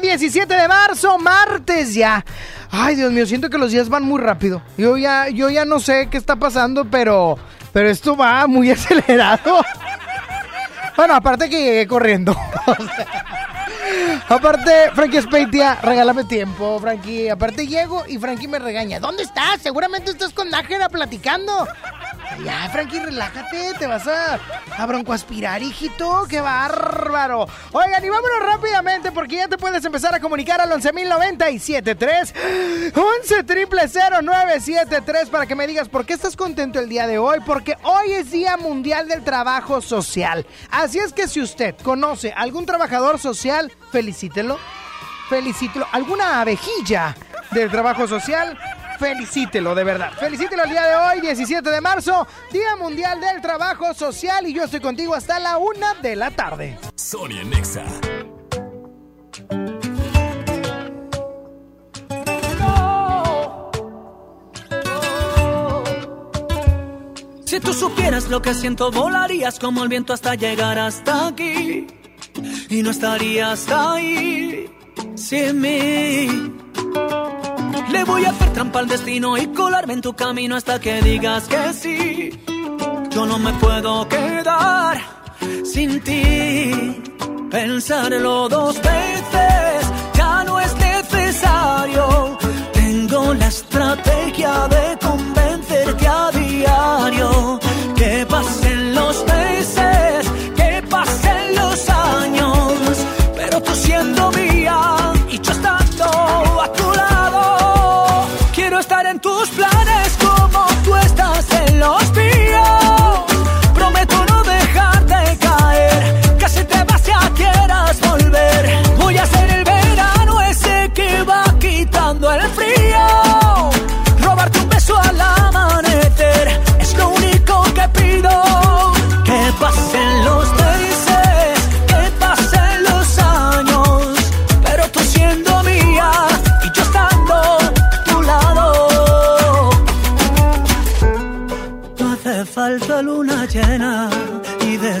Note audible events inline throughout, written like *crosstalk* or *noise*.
Hoy, 17 de marzo, martes ya. Ay, Dios mío, siento que los días van muy rápido. Yo ya, yo ya no sé qué está pasando, pero, pero esto va muy *laughs* acelerado. Bueno, aparte que llegué corriendo. *laughs* Aparte, Frankie Speitia, regálame tiempo, Frankie. Aparte llego y Frankie me regaña. ¿Dónde estás? Seguramente estás con Nájera platicando. Ya, Frankie, relájate, te vas a, a broncoaspirar, hijito. ¡Qué bárbaro! Oigan, y vámonos rápidamente porque ya te puedes empezar a comunicar al 11.097.3 11 para que me digas por qué estás contento el día de hoy. Porque hoy es Día Mundial del Trabajo Social. Así es que si usted conoce algún trabajador social, felicítelo. Felicítelo. ¿Alguna abejilla del trabajo social? Felicítelo, de verdad. Felicítelo el día de hoy, 17 de marzo, Día Mundial del Trabajo Social. Y yo estoy contigo hasta la una de la tarde. Sony en Exa. Si tú supieras lo que siento, volarías como el viento hasta llegar hasta aquí. Y no estarías ahí sin mí. Le voy a hacer trampa al destino y colarme en tu camino hasta que digas que sí. Yo no me puedo quedar sin ti. Pensarlo dos veces ya no es necesario. Tengo la estrategia de convencerte a diario. Que pasen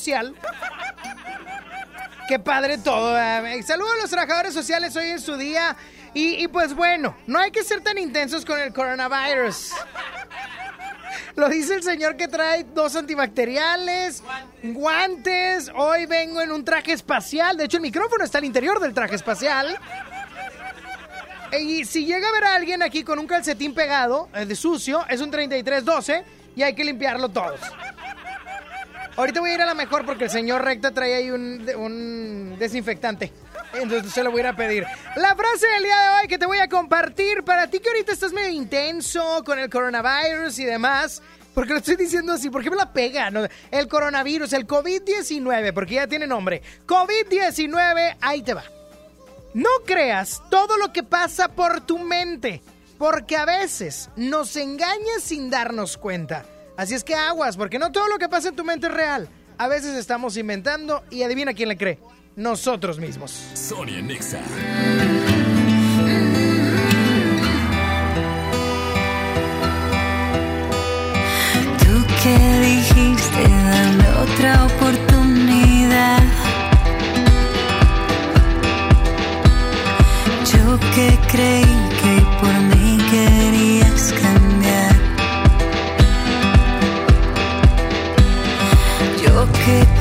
social. Qué padre todo. eh. Saludos a los trabajadores sociales hoy en su día. Y, pues bueno, no hay que ser tan intensos con el coronavirus. Lo dice el señor que trae dos antibacteriales, guantes. Hoy vengo en un traje espacial. De hecho, el micrófono está al interior del traje espacial. Y si llega a ver a alguien aquí con un calcetín pegado, de sucio, es un 3312 y hay que limpiarlo todos. Ahorita voy a ir a la mejor porque el señor Recta trae ahí un, de- un desinfectante. Entonces se lo voy a ir a pedir. La frase del día de hoy que te voy a compartir para ti que ahorita estás medio intenso con el coronavirus y demás. Porque lo estoy diciendo así, ¿por qué me la pega? No, El coronavirus, el COVID-19, porque ya tiene nombre. COVID-19, ahí te va. No creas todo lo que pasa por tu mente, porque a veces nos engañas sin darnos cuenta. Así es que aguas, porque no todo lo que pasa en tu mente es real. A veces estamos inventando y adivina quién le cree. Nosotros mismos. Sonia Nexa. Tú que dijiste dame otra oportunidad. Yo que creí que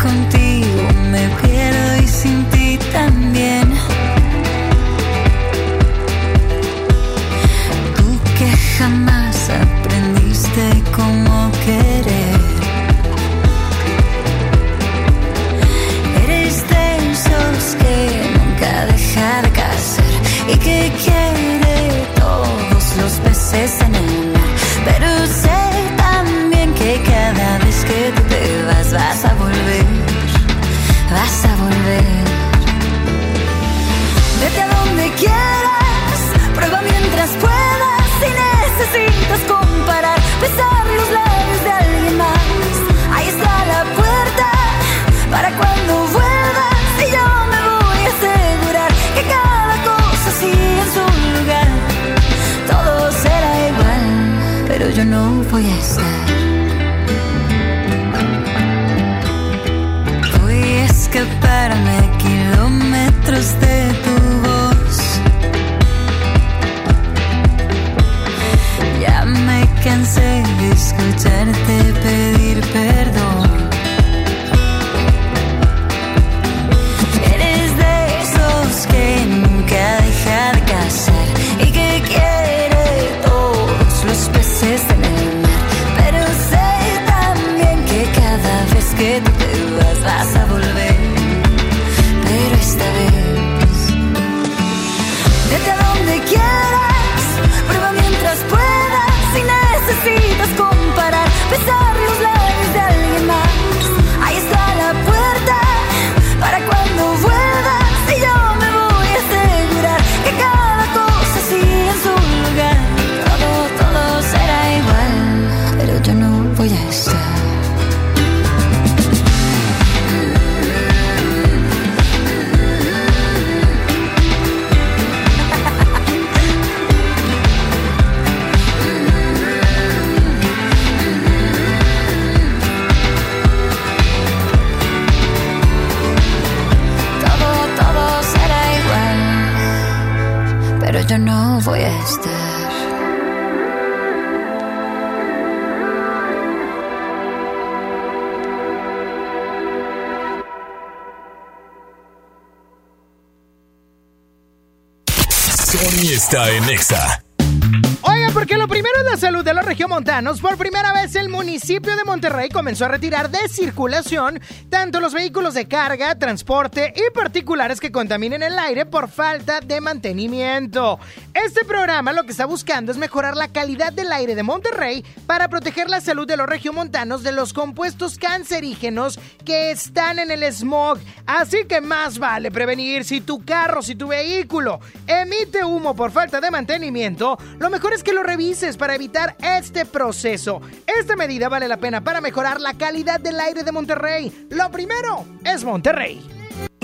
contigo me pierdo y sin ti también. Tú que jamás aprendiste cómo querer. Eres de esos que nunca deja de caer y que quiere todos los peces en el besar los labios de alguien más. Ahí está la puerta para cuando vuelvas. Y yo me voy a asegurar que cada cosa sigue en su lugar. Todo será igual, pero yo no voy a estar. Voy a escaparme kilómetros de cansé de escucharte pedir perdón. Por primera vez el municipio de Monterrey comenzó a retirar de circulación tanto los vehículos de carga, transporte y particulares que contaminen el aire por falta de mantenimiento. Este programa lo que está buscando es mejorar la calidad del aire de Monterrey para proteger la salud de los regiomontanos de los compuestos cancerígenos que están en el smog. Así que más vale prevenir si tu carro, si tu vehículo emite humo por falta de mantenimiento, lo mejor es que lo revises para evitar este proceso. Esta medida vale la pena para mejorar la calidad del aire de Monterrey. Lo primero es Monterrey.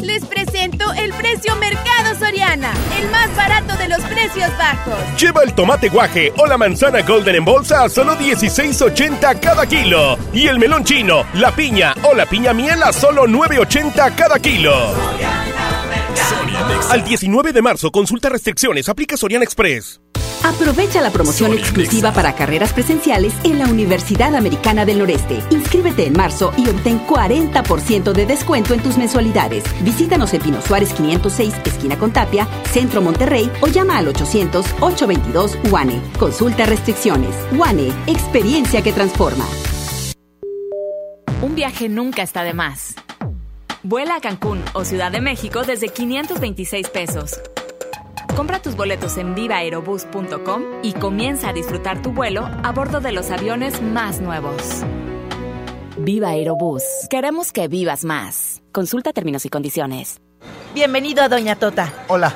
Les presento el precio Mercado Soriana, el más barato de los precios bajos. Lleva el tomate guaje o la manzana golden en bolsa a solo 16.80 cada kilo. Y el melón chino, la piña o la piña miel a solo 9.80 cada kilo. Sonia Nexa. Al 19 de marzo, consulta restricciones, aplica Soriana Express. Aprovecha la promoción exclusiva para carreras presenciales en la Universidad Americana del Noreste. Inscríbete en marzo y obtén 40% de descuento en tus mensualidades. Visítanos en Pino Suárez 506, esquina con Tapia, Centro Monterrey o llama al 800-822 UANE. Consulta restricciones. UANE, experiencia que transforma. Un viaje nunca está de más. Vuela a Cancún o Ciudad de México desde 526 pesos. Compra tus boletos en vivaerobus.com y comienza a disfrutar tu vuelo a bordo de los aviones más nuevos. Viva Aerobús. Queremos que vivas más. Consulta términos y condiciones. Bienvenido a Doña Tota. Hola.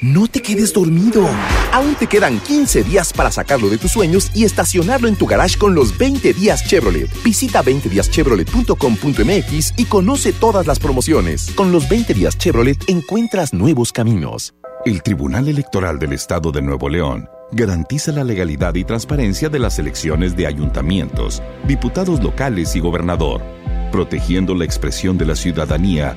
No te quedes dormido. Aún te quedan 15 días para sacarlo de tus sueños y estacionarlo en tu garage con los 20 días Chevrolet. Visita 20díaschevrolet.com.mx y conoce todas las promociones. Con los 20 días Chevrolet encuentras nuevos caminos. El Tribunal Electoral del Estado de Nuevo León garantiza la legalidad y transparencia de las elecciones de ayuntamientos, diputados locales y gobernador, protegiendo la expresión de la ciudadanía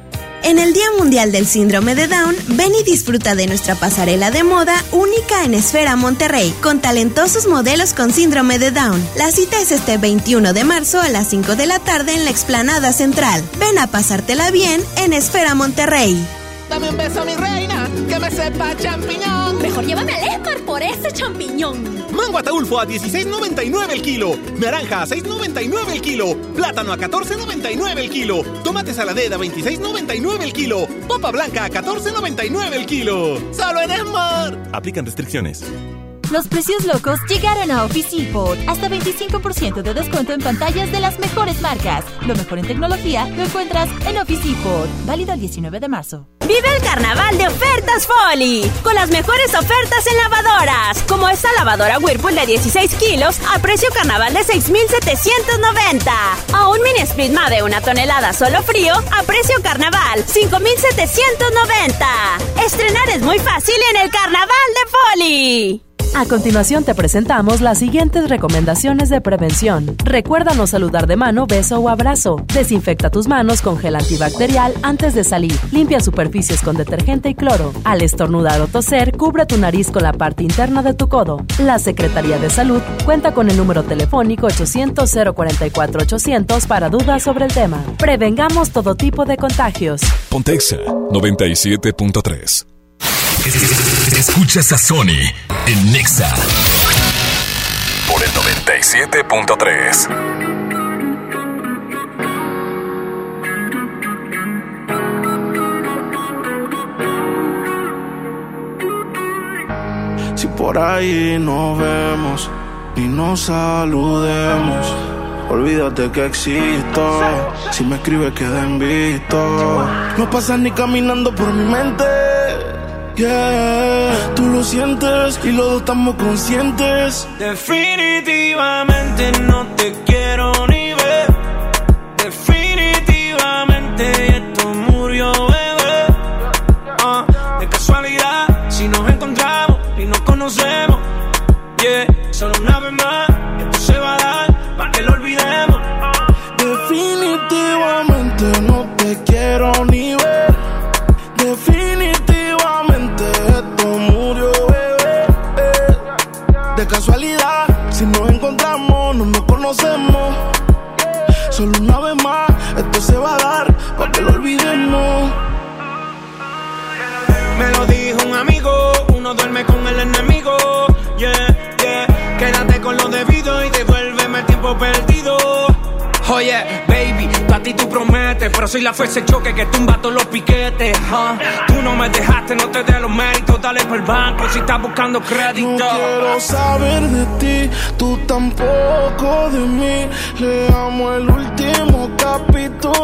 En el Día Mundial del Síndrome de Down, ven y disfruta de nuestra pasarela de moda única en Esfera Monterrey, con talentosos modelos con síndrome de Down. La cita es este 21 de marzo a las 5 de la tarde en la explanada central. Ven a pasártela bien en Esfera Monterrey. Dame un beso, mi reina, que me sepa champiñón. Mejor llévame al Esmar por ese champiñón. Mango ataulfo a 16.99 el kilo. Naranja a 6.99 el kilo. Plátano a 14.99 el kilo. Tomate saladera a 26.99 el kilo. Papa blanca a 14.99 el kilo. Solo en Esmar. Aplican restricciones. Los precios locos llegaron a Office Depot. Hasta 25% de descuento en pantallas de las mejores marcas. Lo mejor en tecnología lo encuentras en Office Depot. Válido el 19 de marzo. Vive el carnaval de ofertas Folly. Con las mejores ofertas en lavadoras. Como esta lavadora Whirlpool de 16 kilos a precio carnaval de 6,790. A un mini split de una tonelada solo frío a precio carnaval 5,790. Estrenar es muy fácil en el carnaval de Folly. A continuación te presentamos las siguientes recomendaciones de prevención. Recuerda no saludar de mano, beso o abrazo. Desinfecta tus manos con gel antibacterial antes de salir. Limpia superficies con detergente y cloro. Al estornudar o toser, cubre tu nariz con la parte interna de tu codo. La Secretaría de Salud cuenta con el número telefónico 800-044-800 para dudas sobre el tema. Prevengamos todo tipo de contagios. Pontexa 97.3 Escuchas a Sony en Nexa por el 97.3. Si por ahí nos vemos y nos saludemos, olvídate que existo. Si me escribes, queda en. No pasas ni caminando por mi mente. Yeah, tú lo sientes y los dos estamos conscientes. Definitivamente no te quiero ni ver. Definitivamente esto murió, bebé. Ah, de casualidad, si nos encontramos y nos conocemos. Yeah, solo una vez más, esto se va a dar para que lo olvidemos. Definitivamente no te quiero ni ver. Solo una vez más, esto se va a dar para que lo olvidemos. Me lo dijo un amigo, uno duerme con el enemigo. Yeah, yeah. Quédate con lo debido y devuélveme el tiempo perdido. Oye, baby, tú a ti tú prometes, pero soy la fuerza choque que tumba todos los piquetes. Tú no me dejaste, no te dé los méritos, dale por el banco si estás buscando crédito. No quiero saber de ti, tú tampoco de mí. Leamos el último capítulo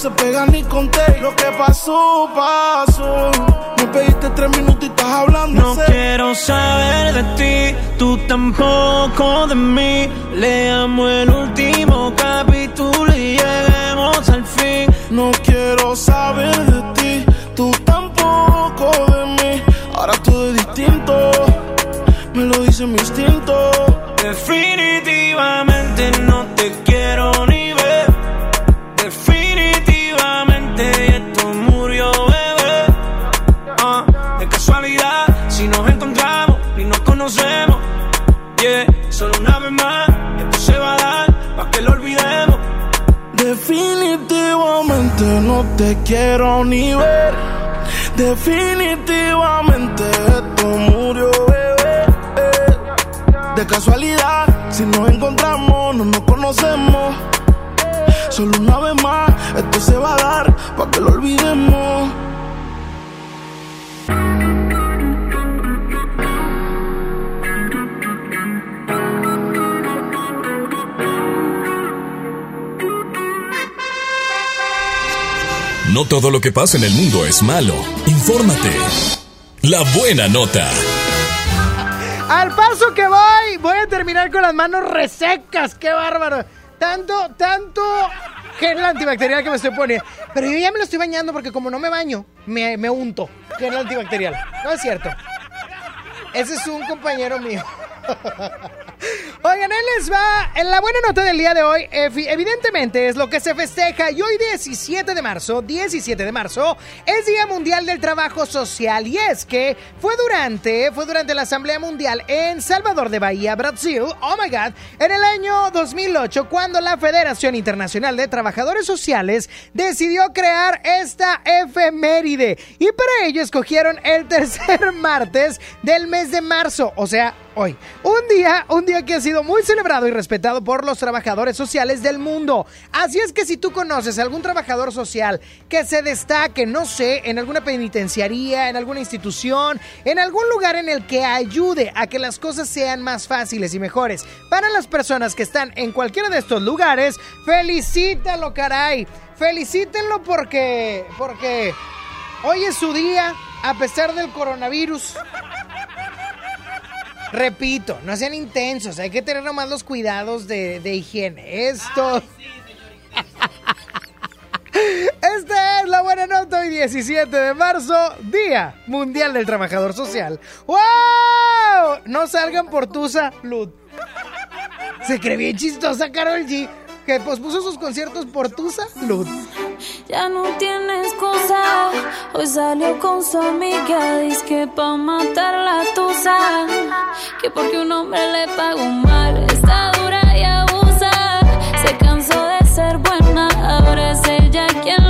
se pega ni con té Lo que pasó, pasó Me pediste tres minutos y estás hablando No quiero saber de ti, tú tampoco de mí. Leamos el último capítulo y lleguemos al fin. No quiero saber de ti, tú tampoco de mí. Ahora todo es distinto, me lo dice mi instinto. Definitivamente no quiero ni ver. Definitivamente esto murió, bebé. De casualidad, si nos encontramos, no nos conocemos. Todo lo que pasa en el mundo es malo. Infórmate. La buena nota. Al paso que voy, voy a terminar con las manos resecas. ¡Qué bárbaro! Tanto, tanto gel antibacterial que me estoy poniendo. Pero yo ya me lo estoy bañando porque como no me baño, me, me unto gel antibacterial. No es cierto. Ese es un compañero mío. *laughs* Oigan, él les va. En la buena nota del día de hoy, evi- evidentemente es lo que se festeja. Y hoy, 17 de marzo, 17 de marzo, es Día Mundial del Trabajo Social. Y es que fue durante, fue durante la Asamblea Mundial en Salvador de Bahía, Brasil. Oh my God, en el año 2008, cuando la Federación Internacional de Trabajadores Sociales decidió crear esta efeméride. Y para ello escogieron el tercer *laughs* martes del mes de marzo, o sea, hoy. Un día, un día que ha sido muy celebrado y respetado por los trabajadores sociales del mundo. Así es que si tú conoces a algún trabajador social que se destaque, no sé, en alguna penitenciaría, en alguna institución, en algún lugar en el que ayude a que las cosas sean más fáciles y mejores para las personas que están en cualquiera de estos lugares, felicítalo, caray. Felicítenlo porque porque hoy es su día a pesar del coronavirus. Repito, no sean intensos, hay que tener nomás los cuidados de, de higiene. Esto. *laughs* Esta es la buena nota hoy 17 de marzo, Día Mundial del Trabajador Social. ¡Wow! No salgan por tu salud. Se cree bien chistosa Carol G, que pospuso sus conciertos por tu salud. Ya no tiene excusa. Hoy salió con su amiga. Dice que pa' matar la tusa. Que porque un hombre le pagó mal. Está dura y abusa. Se cansó de ser buena. Ahora es ella quien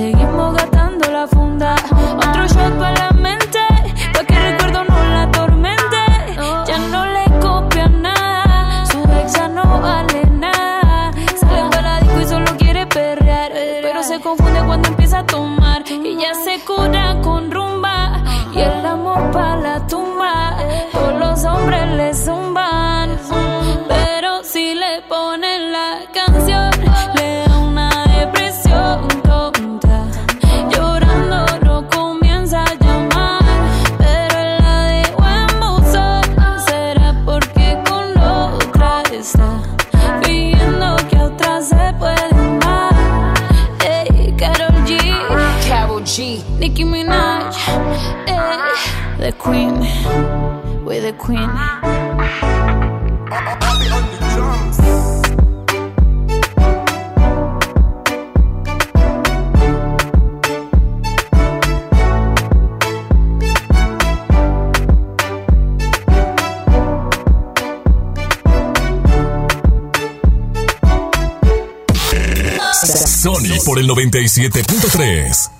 seguimos gastando Queen, we the Queen. Sony por el 97.3.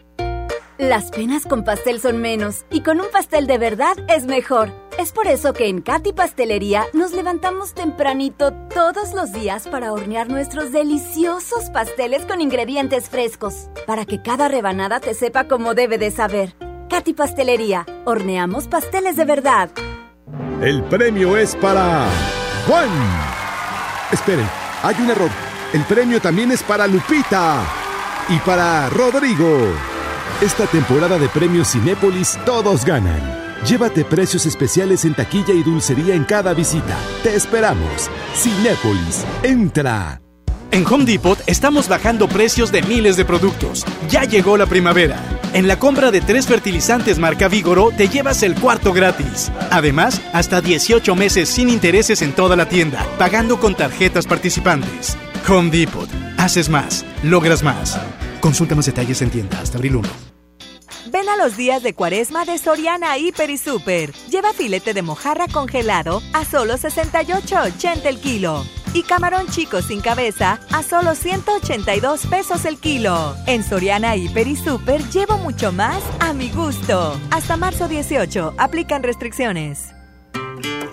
Las penas con pastel son menos y con un pastel de verdad es mejor. Es por eso que en Katy Pastelería nos levantamos tempranito todos los días para hornear nuestros deliciosos pasteles con ingredientes frescos, para que cada rebanada te sepa como debe de saber. Katy Pastelería, horneamos pasteles de verdad. El premio es para Juan. Esperen, hay un error. El premio también es para Lupita y para Rodrigo. Esta temporada de premios Cinépolis todos ganan. Llévate precios especiales en taquilla y dulcería en cada visita. Te esperamos. Cinépolis, entra. En Home Depot estamos bajando precios de miles de productos. Ya llegó la primavera. En la compra de tres fertilizantes marca Vigoro te llevas el cuarto gratis. Además, hasta 18 meses sin intereses en toda la tienda, pagando con tarjetas participantes. Home Depot. Haces más, logras más. Consulta más detalles en tienda hasta abril 1. Ven a los días de cuaresma de Soriana Hiper y Super. Lleva filete de mojarra congelado a solo 68.80 el kilo. Y camarón chico sin cabeza a solo 182 pesos el kilo. En Soriana Hiper y Super llevo mucho más a mi gusto. Hasta marzo 18, aplican restricciones.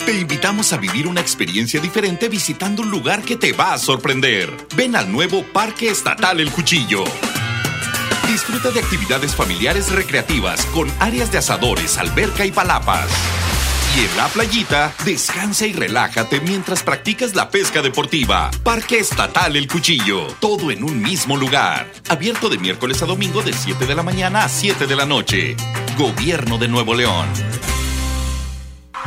Te invitamos a vivir una experiencia diferente visitando un lugar que te va a sorprender. Ven al nuevo Parque Estatal El Cuchillo. Disfruta de actividades familiares recreativas con áreas de asadores, alberca y palapas. Y en la playita, descansa y relájate mientras practicas la pesca deportiva. Parque Estatal El Cuchillo. Todo en un mismo lugar. Abierto de miércoles a domingo de 7 de la mañana a 7 de la noche. Gobierno de Nuevo León.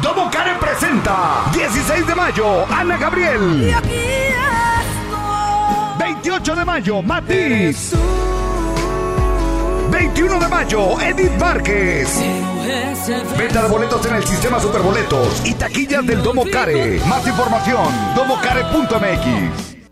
Domo Karen presenta 16 de mayo, Ana Gabriel. 28 de mayo, Matiz. 21 de mayo, Edith Márquez. Venta de boletos en el sistema Superboletos y taquillas del Domo Care. Más información, domocare.mx.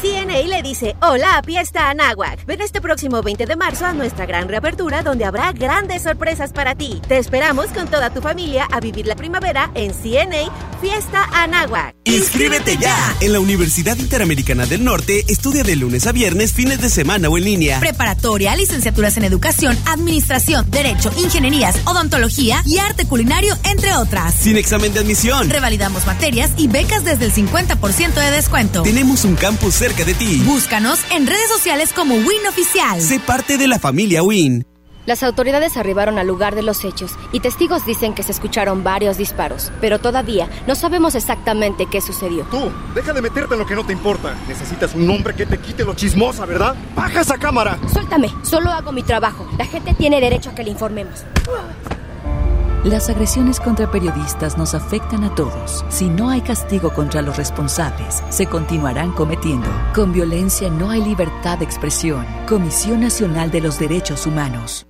CNA le dice hola a Fiesta Anáhuac. Ven este próximo 20 de marzo a nuestra gran reapertura donde habrá grandes sorpresas para ti. Te esperamos con toda tu familia a vivir la primavera en CNA Fiesta Anáhuac. ¡Inscríbete ya! En la Universidad Interamericana del Norte estudia de lunes a viernes, fines de semana o en línea. Preparatoria, licenciaturas en educación, administración, derecho, ingenierías, odontología y arte culinario, entre otras. Sin examen de admisión. Revalidamos materias y becas desde el 50% de descuento. Tenemos un campus cerca de ti. Búscanos en redes sociales como Win Oficial. Sé parte de la familia Win. Las autoridades arribaron al lugar de los hechos y testigos dicen que se escucharon varios disparos, pero todavía no sabemos exactamente qué sucedió. Tú, deja de meterte en lo que no te importa. Necesitas un hombre que te quite lo chismosa, ¿verdad? ¡Baja esa cámara! Suéltame, solo hago mi trabajo. La gente tiene derecho a que le informemos. Las agresiones contra periodistas nos afectan a todos. Si no hay castigo contra los responsables, se continuarán cometiendo. Con violencia no hay libertad de expresión. Comisión Nacional de los Derechos Humanos.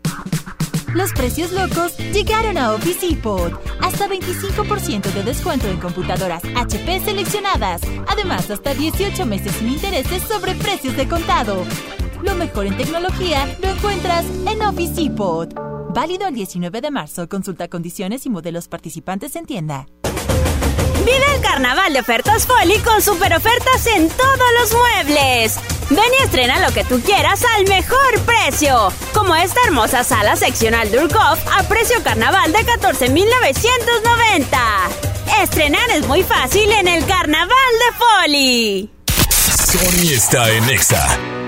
Los precios locos llegaron a Office Depot. Hasta 25% de descuento en computadoras HP seleccionadas. Además, hasta 18 meses sin intereses sobre precios de contado. Lo mejor en tecnología lo encuentras en Office Depot. Válido el 19 de marzo. Consulta condiciones y modelos participantes en tienda. Vive el carnaval de ofertas Folly con super ofertas en todos los muebles. Ven y estrena lo que tú quieras al mejor precio. Como esta hermosa sala seccional Durkov a precio carnaval de 14,990. Estrenar es muy fácil en el carnaval de Folly. Sony está en Exa.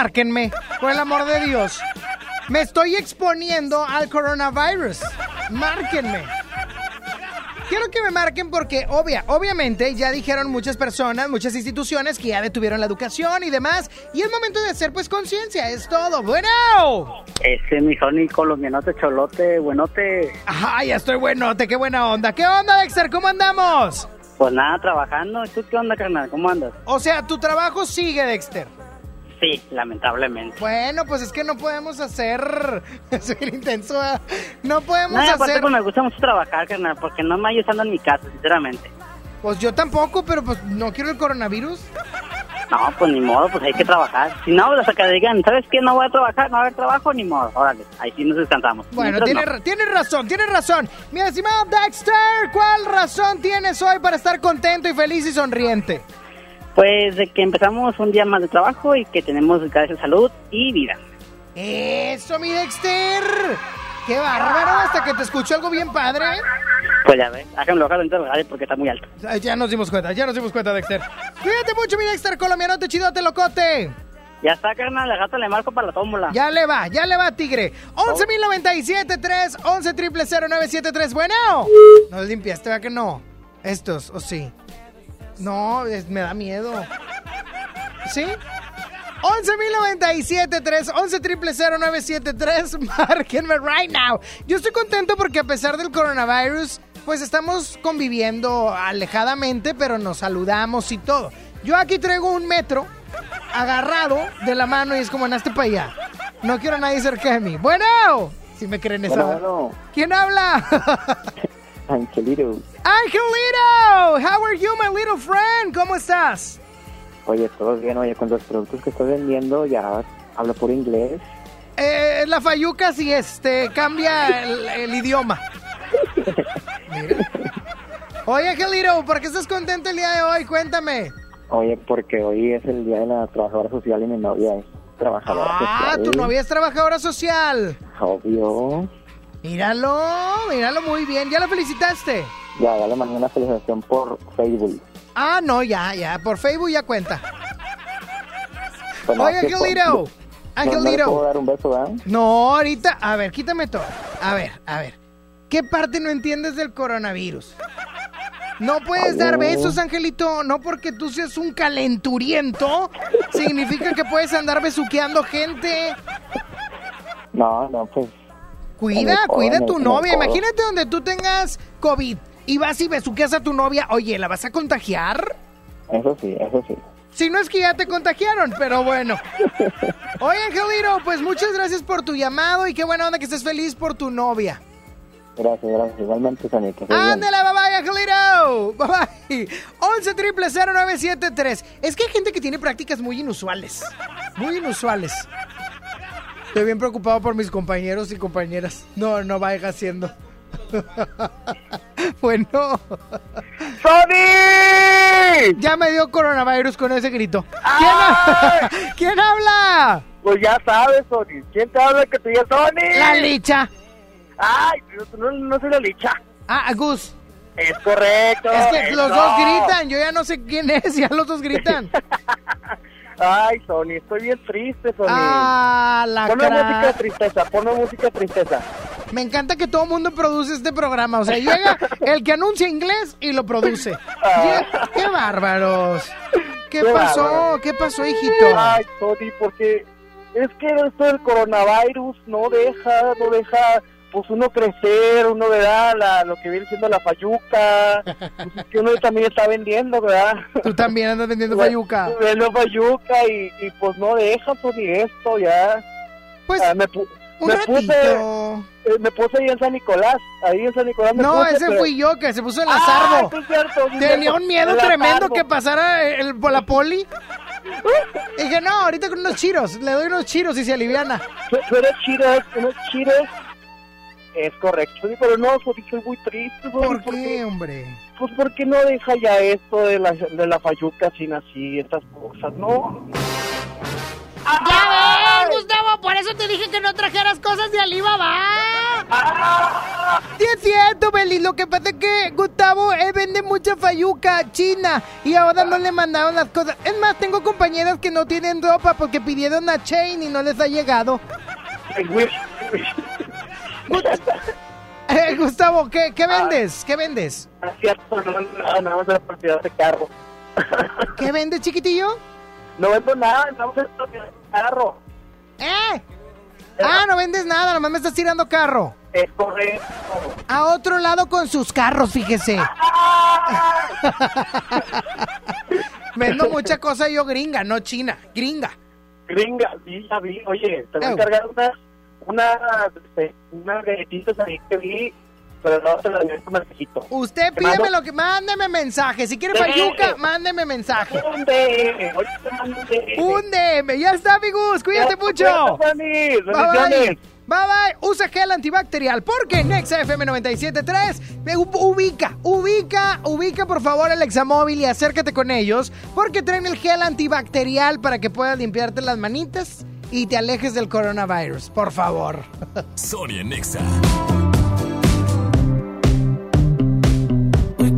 Márquenme, por el amor de Dios. Me estoy exponiendo al coronavirus. Márquenme. Quiero que me marquen porque, obvia, obviamente, ya dijeron muchas personas, muchas instituciones que ya detuvieron la educación y demás. Y es momento de hacer, pues, conciencia. Es todo. Bueno. Ese mi Sony colombianote, cholote, buenote. Ajá, ya estoy buenote. Qué buena onda. ¿Qué onda, Dexter? ¿Cómo andamos? Pues nada, trabajando. ¿Y tú qué onda, carnal? ¿Cómo andas? O sea, tu trabajo sigue, Dexter. Sí, lamentablemente. Bueno, pues es que no podemos hacer. *laughs* Soy intenso. ¿eh? No podemos No, aparte hacer. pues me gusta mucho trabajar, carnal, porque no me estando en mi casa, sinceramente. Pues yo tampoco, pero pues no quiero el coronavirus. No, pues ni modo, pues hay que trabajar. Si no, hasta que digan, ¿sabes qué? No voy a trabajar, no va a haber trabajo, ni modo. Órale, ahí sí nos descansamos. Bueno, tienes, no. tienes razón, tienes razón. Mi estimado Dexter, ¿cuál razón tienes hoy para estar contento y feliz y sonriente? Pues de que empezamos un día más de trabajo y que tenemos, gracias salud y vida. Eso, mi Dexter. Qué bárbaro, hasta que te escucho algo bien padre. Pues ya ves, háganlo del radio porque está muy alto. Ya nos dimos cuenta, ya nos dimos cuenta, Dexter. Cuídate mucho, mi Dexter, colombianote, chidote, locote. Ya está, carnal, la gata le marco para la tómbola. Ya le va, ya le va, tigre. 11.097.3, 11 triple 0973. Bueno, no limpiaste, ¿verdad que no? Estos, o sí. No, es- me da miedo. ¿Sí? 11.097.3, 11 triple 0973. *laughs* Márquenme right now. Yo estoy contento porque a pesar del coronavirus, pues estamos conviviendo alejadamente, pero nos saludamos y todo. Yo aquí traigo un metro agarrado de la mano y es como naste para allá. No quiero a nadie cerca de mí. Bueno, si me creen esa. Bueno, bueno. ¿Quién habla? *laughs* Angelito. Angelito, how are you, my little friend? ¿Cómo estás? Oye, todo bien, oye, con los productos que estás vendiendo ya hablo por inglés. Eh, la Fayuca si este cambia el, el idioma. *laughs* Oye, Angelito, ¿por qué estás contento el día de hoy? Cuéntame. Oye, porque hoy es el día de la trabajadora social y mi novia es trabajadora Ah, social. tu novia es trabajadora social. Obvio. Míralo, míralo muy bien. ¿Ya la felicitaste? Ya, ya le mandé una felicitación por Facebook. Ah, no, ya, ya. Por Facebook ya cuenta. Oye, por- Angelito. No, no Angelito. dar un beso. No, ahorita, a ver, quítame todo. A ver, a ver. ¿Qué parte no entiendes del coronavirus? No puedes dar besos, Angelito. No porque tú seas un calenturiento, significa que puedes andar besuqueando gente. No, no, pues. Cuida, cuida a tu novia. Imagínate donde tú tengas COVID y vas y besuqueas a tu novia. Oye, ¿la vas a contagiar? Eso sí, eso sí. Si no es que ya te contagiaron, pero bueno. *laughs* Oye, Angelito, pues muchas gracias por tu llamado y qué buena onda que estés feliz por tu novia. Gracias, gracias. Igualmente, bien. Ándale, bye bye, Angelito. Bye bye. 11 triple 0973. Es que hay gente que tiene prácticas muy inusuales. Muy inusuales. Estoy bien preocupado por mis compañeros y compañeras. No, no vaya haciendo. *laughs* bueno. ¡Sony! Ya me dio coronavirus con ese grito. ¿Quién, ha- *laughs* ¿Quién habla? Pues ya sabes, Sony. ¿Quién te habla que te diga Sony? La licha. Ay, no, no soy la licha. Ah, Gus. Es correcto. Es que los dos gritan. Yo ya no sé quién es. Ya los dos gritan. *laughs* Ay, Sony, estoy bien triste, Sony. Ah, la Ponme crack. música de tristeza, ponme música de tristeza. Me encanta que todo el mundo produce este programa. O sea, llega *laughs* el que anuncia inglés y lo produce. Llega- ¡Qué bárbaros! ¿Qué, Qué pasó? bárbaro. ¿Qué pasó, hijito? Ay, Sony, porque es que esto del coronavirus no deja, no deja, pues uno crecer, uno ¿verdad? La, lo que viene siendo la fayuca, pues es que uno también está vendiendo, ¿verdad? Tú también andas vendiendo fayuca. Vendo fayuca y, y pues no deja, Sony, esto ya. Pues, Ah, me, pu- un me ratito. puse, eh, me puse ahí en San Nicolás, ahí en San Nicolás me No, puse, ese pero- fui yo que se puso en la Ah, cierto, Tenía un miedo tremendo que pasara el, por la poli. Y dije, no, ahorita con unos chiros. Le doy unos chiros y se aliviana. Tú, eres chiles, unos chiles. Es correcto, sí, pero no, Sony, soy muy triste. ¿Por porque- qué, hombre? Pues porque no deja ya esto de la, de la fayuca sin así, estas cosas, ¿no? ¡Ya ves, Gustavo! Por eso te dije que no trajeras cosas de Alibaba. Sí es cierto, Beli. Lo que pasa es que Gustavo eh, vende mucha fayuca china y ahora no le mandaron las cosas. Es más, tengo compañeras que no tienen ropa porque pidieron a Chain y no les ha llegado. Eh, Gustavo, ¿qué, qué vendes? ¿Qué vendes? Es cierto, no nada, más de la propiedad de carro. ¿Qué vendes, chiquitillo? No vendo nada, de la propiedad de carro. ¿Eh? Ah, no vendes nada, nomás me estás tirando carro. Es correcto. A otro lado con sus carros, fíjese. Vendo mucha cosa yo gringa, no china, gringa. Gringa, sí, ya vi. Oye, te voy a encargar unas, unas, este, unas galletitas ahí que vi, pero no te las voy a mensajito. Usted Te pídeme lo que... Mándeme mensaje. Si quiere payuca, mándeme mensaje. Un DM, un DM. Un. Ya está, amigos. Cuídate mucho. Bye, bye. Bendiciones. Bye bye, usa gel antibacterial porque Nexa FM 97.3 me u- ubica, ubica, ubica por favor el Examóvil y acércate con ellos porque traen el gel antibacterial para que puedas limpiarte las manitas y te alejes del coronavirus, por favor. Sonia Nexa.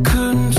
couldn't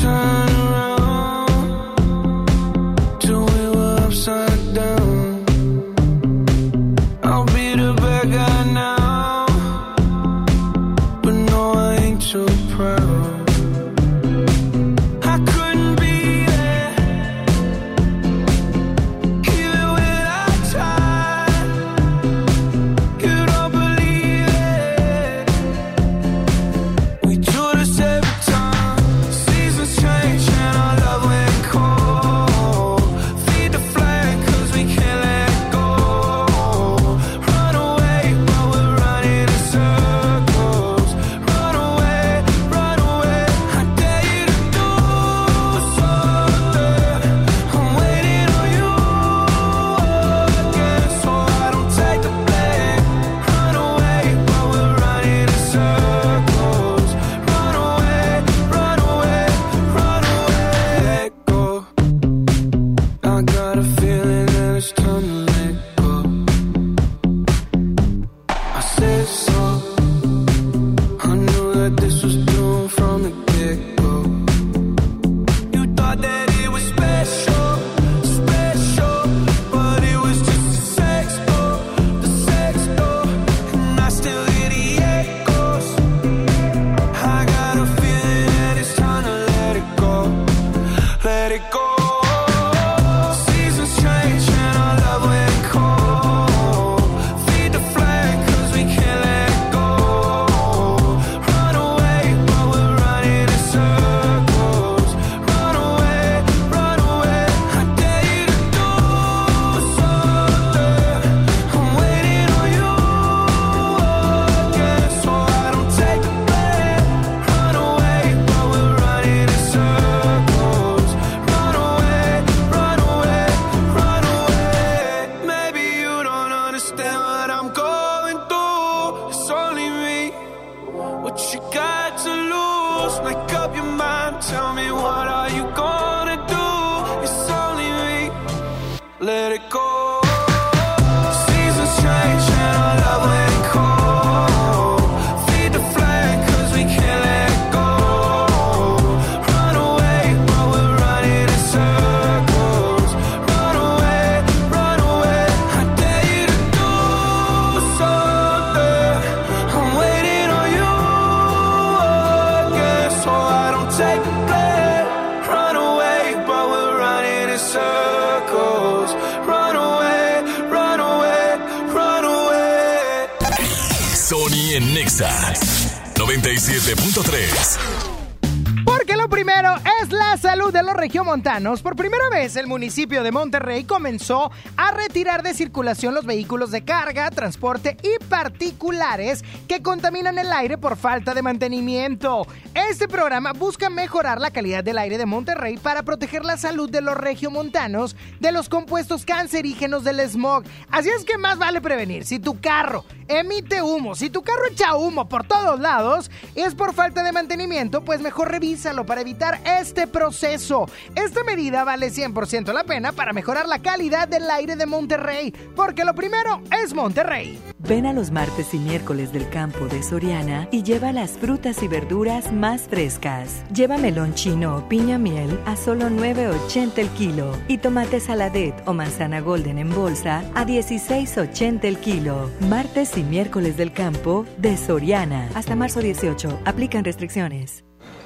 Por primera vez, el municipio de Monterrey comenzó a retirar de circulación los vehículos de carga, transporte y particulares que contaminan el aire por falta de mantenimiento. Este programa busca mejorar la calidad del aire de Monterrey para proteger la salud de los regiomontanos de los compuestos cancerígenos del smog. Así es que más vale prevenir. Si tu carro emite humo, si tu carro echa humo por todos lados, es por falta de mantenimiento, pues mejor revísalo para evitar este proceso. Esta medida vale 100% la pena para mejorar la calidad del aire de Monterrey, porque lo primero es Monterrey. Ven a los martes y miércoles del campo de Soriana y lleva las frutas y verduras más frescas. Lleva melón chino o piña miel a solo 9.80 el kilo y tomate saladet o manzana golden en bolsa a 16.80 el kilo. Martes y miércoles del campo de Soriana. Hasta marzo 18. Aplican restricciones.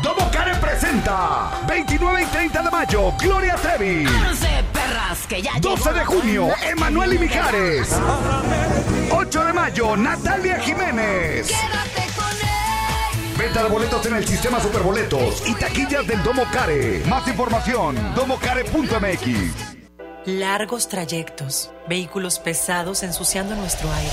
Domo Karen presenta 29 y 30 de mayo, Gloria Trevi. perras, que ya 12 de junio, Emanuel y Mijares. 8 de mayo, Natalia Jiménez. Venta de boletos en el sistema Superboletos y taquillas del Domo Care. Más información, domocare.mx. Largos trayectos, vehículos pesados ensuciando nuestro aire.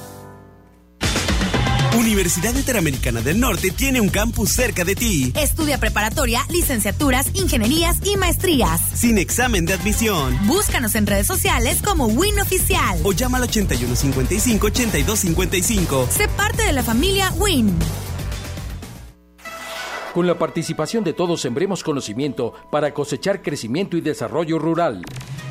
Universidad Interamericana del Norte tiene un campus cerca de ti. Estudia preparatoria, licenciaturas, ingenierías y maestrías. Sin examen de admisión. Búscanos en redes sociales como Win Oficial. O llama al 8155-8255. Sé parte de la familia Win. Con la participación de todos sembremos conocimiento para cosechar crecimiento y desarrollo rural.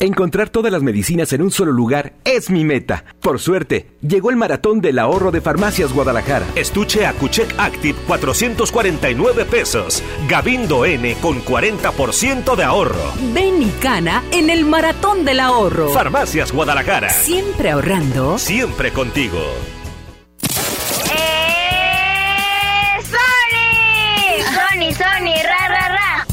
Encontrar todas las medicinas en un solo lugar es mi meta. Por suerte, llegó el maratón del ahorro de Farmacias Guadalajara. Estuche Acuchec Active 449 pesos. Gabindo N con 40% de ahorro. Ven y cana en el maratón del ahorro. Farmacias Guadalajara. Siempre ahorrando. Siempre contigo. Sony, Sony, ra, ra, ra.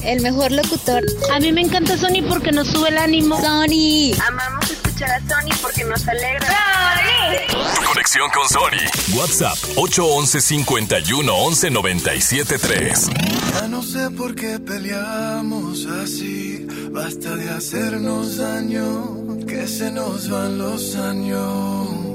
El mejor locutor. A mí me encanta Sony porque nos sube el ánimo. Sony. Amamos escuchar a Sony porque nos alegra. ¡Sony! Conexión con Sony. WhatsApp 811 51 11 97 3. Ya no sé por qué peleamos así. Basta de hacernos daño. Que se nos van los años.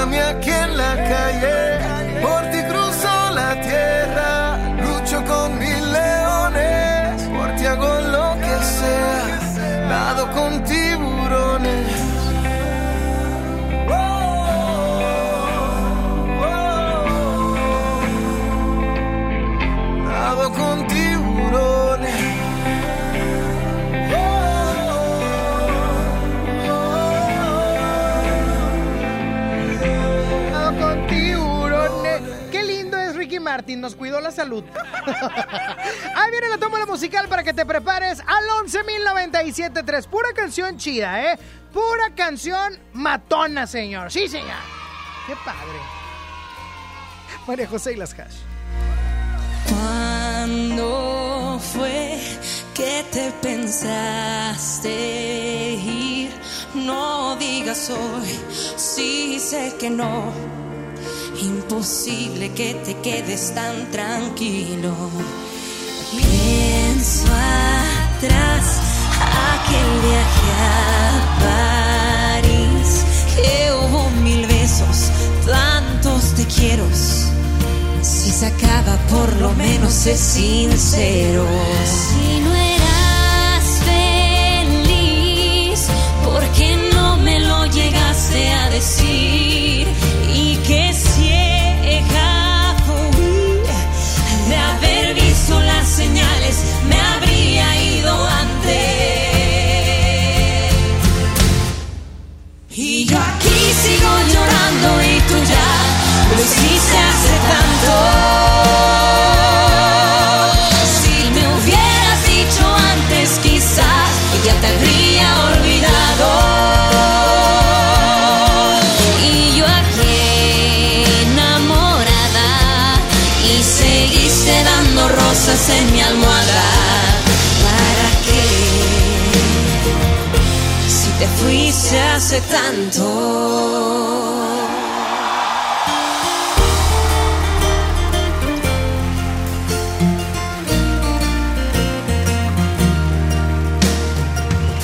Bésame aquí en la calle, por ti Martin, nos cuidó la salud. *laughs* Ahí viene la tómbola musical para que te prepares al 11.097.3. Pura canción chida, ¿eh? Pura canción matona, señor. Sí, señor. Qué padre. María José y las hash. ¿Cuándo fue que te pensaste ir? No digas hoy, sí sé que no. Imposible que te quedes tan tranquilo. Pienso atrás aquel viaje a París, que hubo mil besos, tantos te quiero. Si se acaba, por lo menos sé sincero. Si no eras feliz, ¿por qué no me lo llegaste a decir? Llorando y tú ya lo hiciste hace tanto. Hace tanto.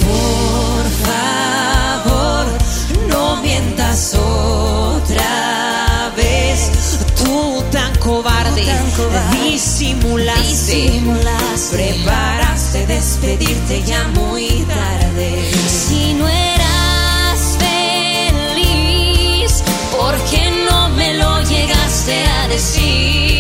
Por favor, no mientas otra vez. Tú tan cobarde, disimulaste, preparaste despedirte ya muy tarde. Si no llegaste a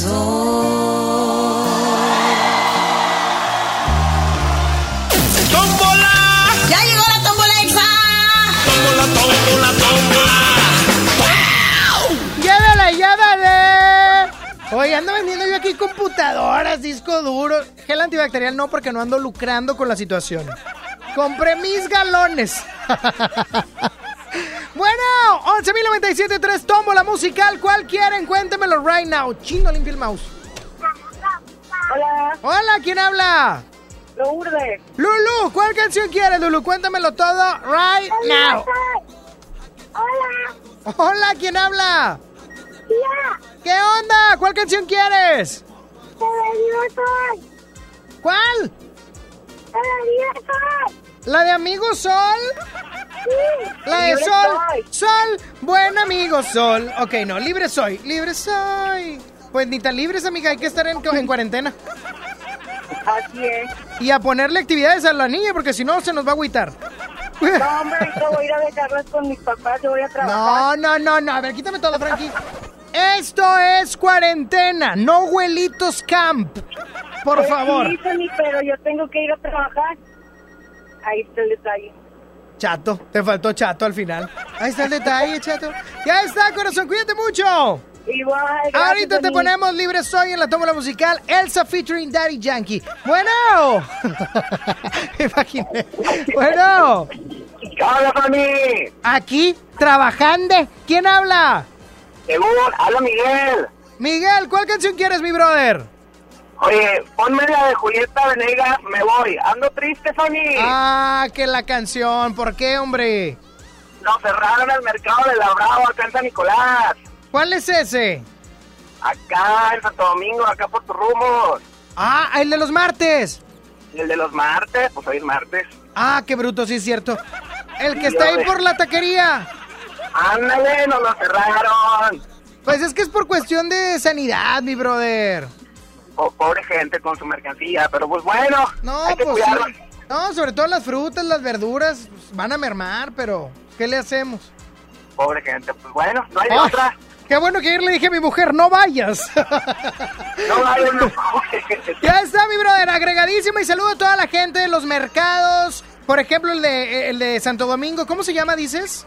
tanto. ¡Tómbola! ¡Ya llegó la tómbola exa! ¡Tómbola, tómbola, tómbola! ¡Llévale, llévale! Oye, ando vendiendo yo aquí computadoras, disco duro. Gel antibacterial no, porque no ando lucrando con la situación. Compré mis galones. *laughs* bueno, 11.097.3 tombo la musical. ¿Cuál quieren? Cuéntemelo right now. Chino, limpia el mouse. Hola. Hola, ¿quién habla? Lourdes. Lulu, ¿cuál canción quieres, Lulu? Cuéntamelo todo right now. Hola. Hola, ¿quién habla? ¿Qué onda? ¿Cuál canción quieres? ¿Cuál? La de Amigo Sol. La de Sol. soy. Sol, buen amigo, Sol. Ok, no, libre soy, libre soy. Pues ni tan libres, amiga, hay que estar en, en cuarentena. Así es. Y a ponerle actividades a la niña, porque si no se nos va a agüitar. No, hombre, ahorita voy a ir a dejarlas con mis papás, yo voy a No, trabajar. no, no, no. A ver, quítame todo, Frankie. Esto es cuarentena, no huelitos camp. Por Pues favor. Sí, Sony, pero yo tengo que ir a trabajar. Ahí está el detalle. Chato, te faltó chato al final. Ahí está el detalle, chato. Ya está, corazón, cuídate mucho. Igual, gracias, Ahorita te ponemos libre soy en la tómbola musical Elsa featuring Daddy Yankee. Bueno. *laughs* Imaginé. Bueno. Hola, Fanny. Aquí, trabajando. ¿Quién habla? Según, habla Miguel. Miguel, ¿cuál canción quieres, mi brother? Oye, ponme la de Julieta Venegas, me voy. Ando triste, Fanny. Ah, que la canción. ¿Por qué, hombre? Nos cerraron el mercado de la Bravo acá en San Nicolás. ¿Cuál es ese? Acá en Santo Domingo, acá por tus rumos. Ah, el de los martes. El de los martes, pues hoy es martes. Ah, qué bruto, sí es cierto. El que está ahí por la taquería. Ándale, nos lo cerraron. Pues es que es por cuestión de sanidad, mi brother. Po- pobre gente con su mercancía, pero pues bueno, No, hay que pues sí. No, sobre todo las frutas, las verduras pues, van a mermar, pero ¿qué le hacemos? Pobre gente, pues bueno, no hay Ay, otra. Qué bueno que ayer le dije a mi mujer, no vayas. No vayas, no. *laughs* ya está, mi brother, agregadísimo y saludo a toda la gente de los mercados. Por ejemplo, el de, el de Santo Domingo, ¿cómo se llama, dices?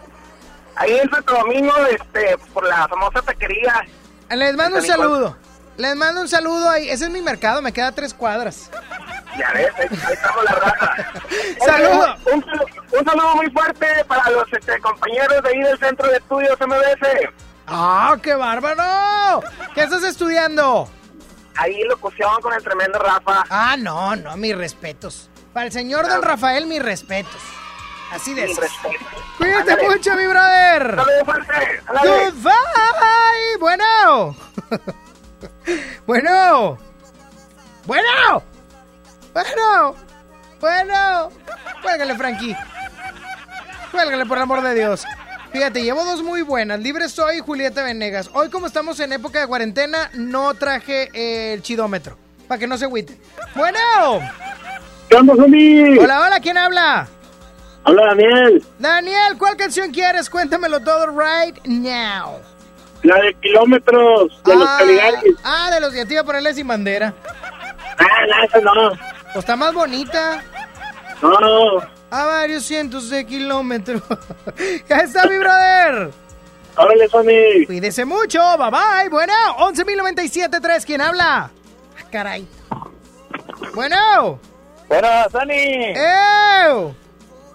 Ahí en Santo Domingo, este, por la famosa taquería. Les mando un saludo. Les mando un saludo ahí. Ese es mi mercado, me queda tres cuadras. Ya ves, ahí, ahí estamos la raza. *laughs* Saludo. Un, saludo. un saludo muy fuerte para los este, compañeros de ahí del Centro de Estudios MBS. ¡Ah, qué bárbaro! ¿Qué estás estudiando? Ahí locución con el tremendo Rafa. Ah, no, no, mis respetos. Para el señor don Rafael, mis respetos. Así de respetos. Cuídate Ándale. mucho, mi brother. Saludos fuerte. ándale. Goodbye. Bueno. *laughs* bueno. Bueno. Bueno. Bueno. Cuélgale, Frankie. Cuélgale, por el amor de Dios. Fíjate, llevo dos muy buenas. Libre soy Julieta Venegas. Hoy, como estamos en época de cuarentena, no traje eh, el chidómetro. Para que no se agüiten. Bueno. ¿Qué onda, Zuli? Hola, hola, ¿quién habla? Hola, Daniel. Daniel, ¿cuál canción quieres? Cuéntamelo todo right now. La de kilómetros de los ah, Caligaris. ah, de los iba a ponerle sin bandera. Ah, no, esa no. Pues está más bonita. No, no. A varios cientos de kilómetros. *laughs* ya está mi brother. Órale, Sony. Cuídese mucho. Bye bye. Bueno, 11.097.3. ¿Quién habla? Ah, caray. Bueno. Bueno, Sony. ¡Ew!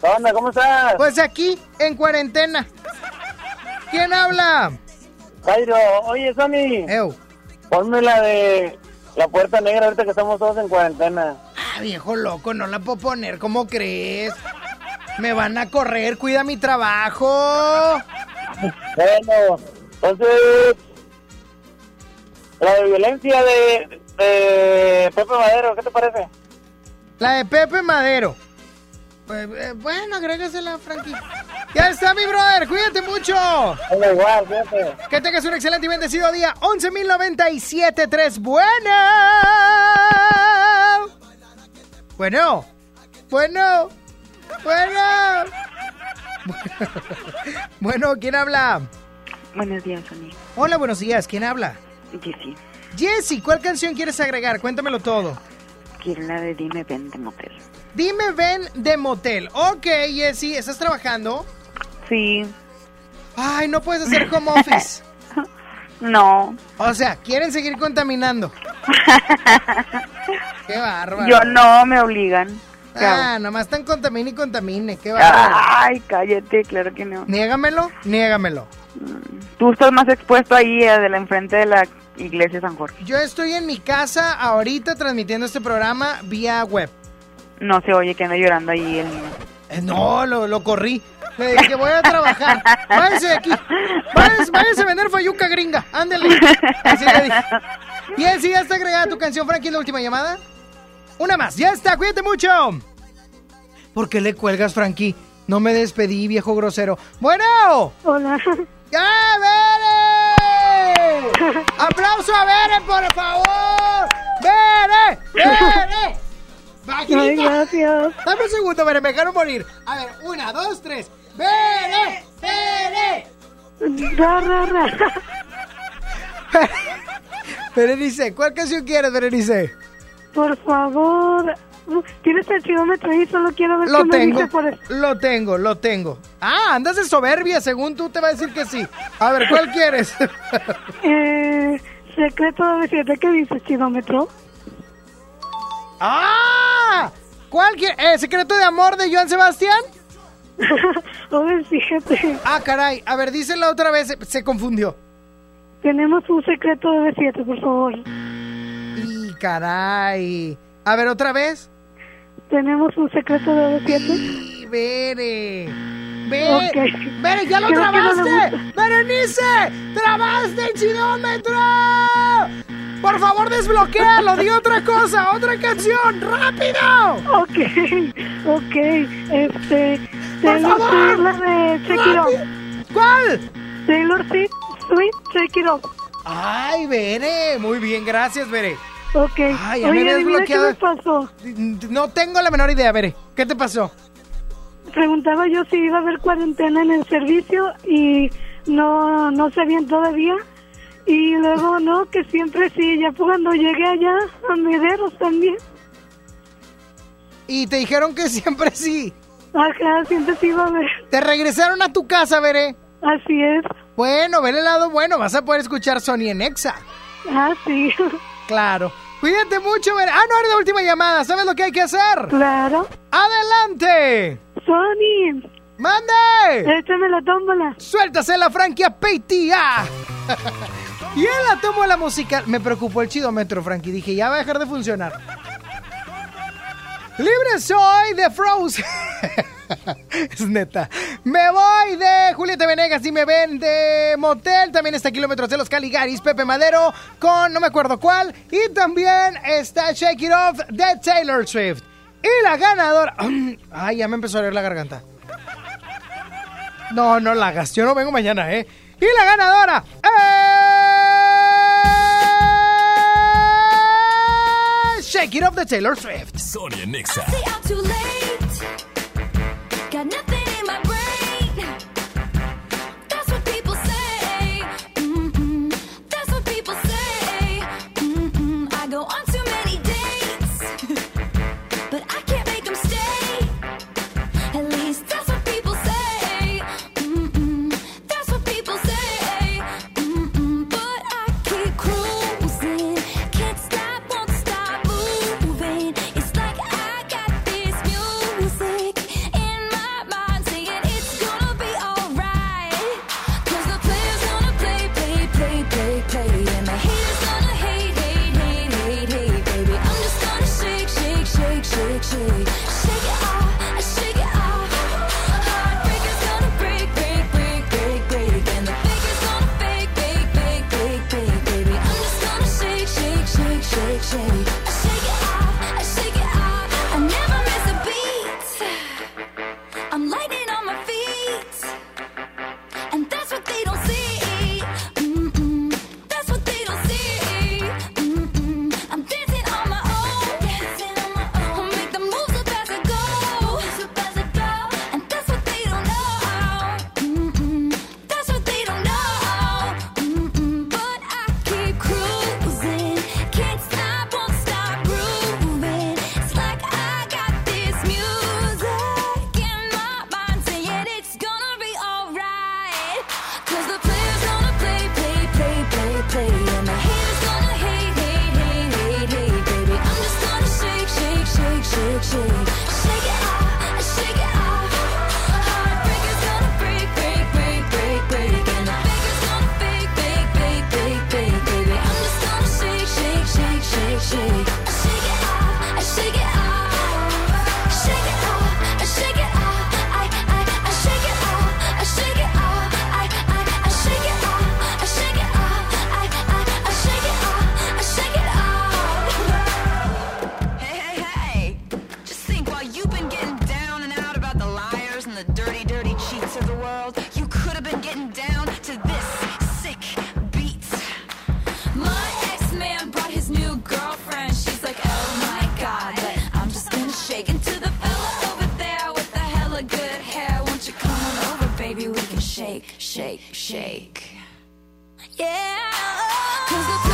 ¿Qué onda? ¿Cómo estás? Pues aquí, en cuarentena. ¿Quién habla? Jairo, oye, Sony. Ew. Ponme la de la puerta negra ahorita que estamos todos en cuarentena. Ah, viejo loco, no la puedo poner. ¿Cómo crees? Me van a correr. Cuida mi trabajo. Bueno, entonces. La de violencia de, de Pepe Madero, ¿qué te parece? La de Pepe Madero. Pues, eh, bueno, agrégasela, Frankie. Ya está, mi brother. Cuídate mucho. Igual. Que tengas un excelente y bendecido día. 11.097.3. Bueno. Bueno. Bueno. Bueno. *laughs* Bueno, ¿quién habla? Buenos días, Sony. Hola, buenos días. ¿Quién habla? Jessy. Jessy, ¿cuál canción quieres agregar? Cuéntamelo todo. Quiero la de Dime Ven de Motel. Dime, ven de motel. Ok, Jessy, ¿estás trabajando? Sí. Ay, no puedes hacer home office. *laughs* No. O sea, quieren seguir contaminando. *laughs* Qué bárbaro. Yo no, me obligan. ¿Qué Ah, nomás están contamine y contamine. Qué bárbaro. Ay, cállate, claro que no. Niégamelo, niégamelo. Tú estás más expuesto ahí eh, de la enfrente de la iglesia San Jorge. Yo estoy en mi casa ahorita transmitiendo este programa vía web. No se oye que anda llorando ahí el niño. Eh, no, lo, lo corrí. Le dije, voy a trabajar. *laughs* Váyanse de aquí. Váyanse, váyanse a vender fayuca gringa. Ándale. Así le dije. Y él sí, ya está agregada tu canción, Frankie, la última llamada. Una más, ya está, cuídate mucho. ¿Por qué le cuelgas, Frankie? No me despedí, viejo grosero. Bueno. Hola. ¡Ya, Bere! *laughs* ¡Aplauso a Bere, por favor! ¡Bere! ¡Bere! Ay, gracias. Dame un segundo, me dejaron morir. A ver, una, dos, tres. ¡Bere! ¡Bere! Ra, ra, ra. *laughs* Berenice, ¿cuál canción quieres, Berenice? Por favor. ¿Tienes el kilómetro ahí? Solo quiero ver Lo qué me tengo, dice por el... lo tengo, lo tengo. Ah, andas de soberbia, según tú te va a decir que sí. A ver, ¿cuál *laughs* quieres? Eh, secreto de siete, ¿qué dices, kilómetro? ¡Ah! ¿Cuál quieres? Eh, ¿Secreto de amor de Joan Sebastián? *laughs* Oye, fíjate. Ah, caray. A ver, dísela otra vez, se, se confundió. Tenemos un secreto de siete, por favor. Y caray. A ver, otra vez. Tenemos un secreto de siete. Y Bere. Bere. Ok. Bere, ya lo Creo no trabaste. gusta. Berenice, trabaste el chilómetro. Por favor, desbloquealo. Di otra cosa, otra canción. ¡Rápido! Ok, ok. Este. Por Taylor favor. Swift, la de It. Off. ¿Cuál? Taylor Swift, It Off. Ay, Bere. Muy bien, gracias, Bere. Ok. Ay, ya me Oye, habías adivina qué me pasó. No tengo la menor idea, Bere. ¿Qué te pasó? Preguntaba yo si iba a haber cuarentena en el servicio y no, no sabían todavía. Y luego no, que siempre sí, ya cuando llegué allá a Mederos también. Y te dijeron que siempre sí. Ajá, siempre sí iba a haber. Te regresaron a tu casa, Bere. Así es. Bueno, ver el lado bueno. Vas a poder escuchar Sony en Exa. Ah, sí. Claro. Cuídate mucho, Bere. Ah, no, eres la última llamada. ¿Sabes lo que hay que hacer? Claro. ¡Adelante! Sony, ¡Mande! échame la tómbola. ¡Suéltase la franquia PTA! *laughs* y él la tomó la musical. Me preocupó el chidómetro, Frankie. Dije, ya va a dejar de funcionar. Libre soy de Frozen. *laughs* es neta. Me voy de Julieta Venegas y me ven de Motel. También está Kilómetros de los Caligaris, Pepe Madero con no me acuerdo cuál. Y también está Shake It Off de Taylor Swift. Y la ganadora. *clears throat* Ay, ya me empezó a doler la garganta. No, no la hagas. Yo no vengo mañana, ¿eh? Y la ganadora. es Shake It Off de Taylor Swift. Sonia Nexa. shake, shake, shake. Yeah.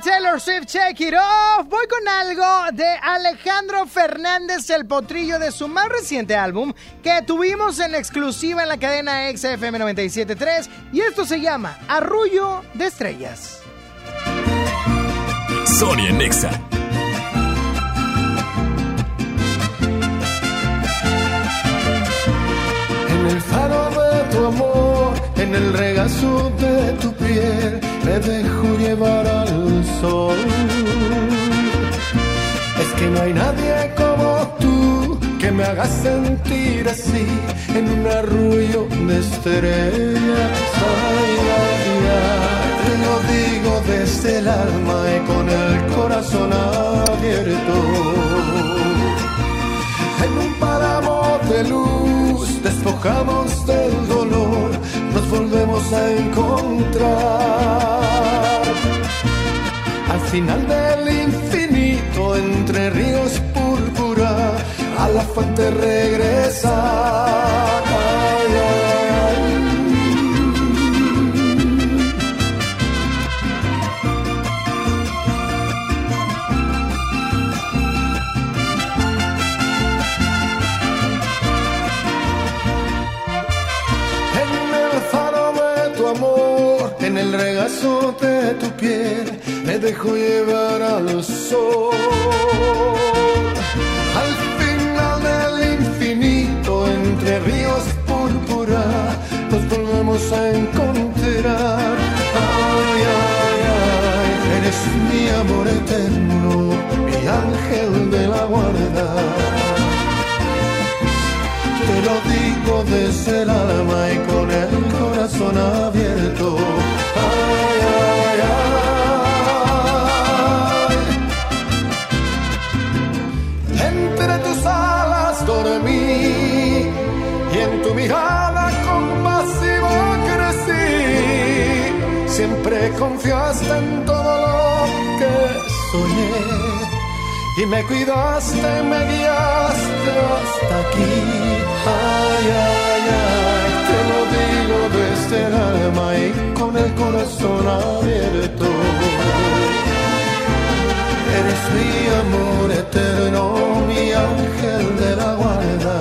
Taylor Swift, Check It Off. Voy con algo de Alejandro Fernández, el potrillo de su más reciente álbum que tuvimos en exclusiva en la cadena XFM 97.3 y esto se llama Arrullo de Estrellas. Sonia Nexa. En el faro de tu amor, en el regazo de tu piel, me dejo llevar al sol. Es que no hay nadie como tú que me haga sentir así en un arrullo de estrellas. Ay, ay, ay, te lo digo desde el alma y con el corazón abierto en un páramo de luz, despojamos del dolor, volvemos a encontrar. Al final del infinito, entre ríos púrpura, a la fuente regresar. Dejo llevar al sol. Al final del infinito, entre ríos púrpura, nos volvemos a encontrar. Ay, ay, ay, eres mi amor eterno, mi ángel de la guarda. Te lo digo desde el alma y con el corazón abierto. Confiaste en todo lo que soñé y me cuidaste, me guiaste hasta aquí. Ay, ay, ay, te lo digo desde el alma y con el corazón abierto. Eres mi amor eterno, mi ángel de la guarda.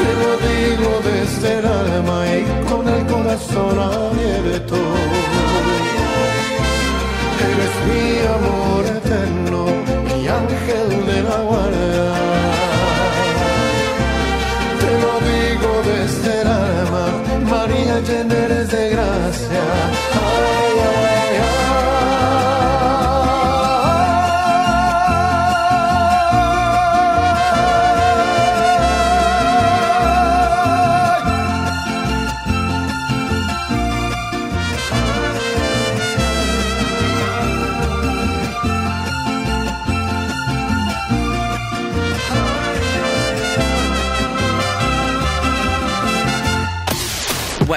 Te lo digo desde el alma y con el corazón abierto. Eres mi amor eterno,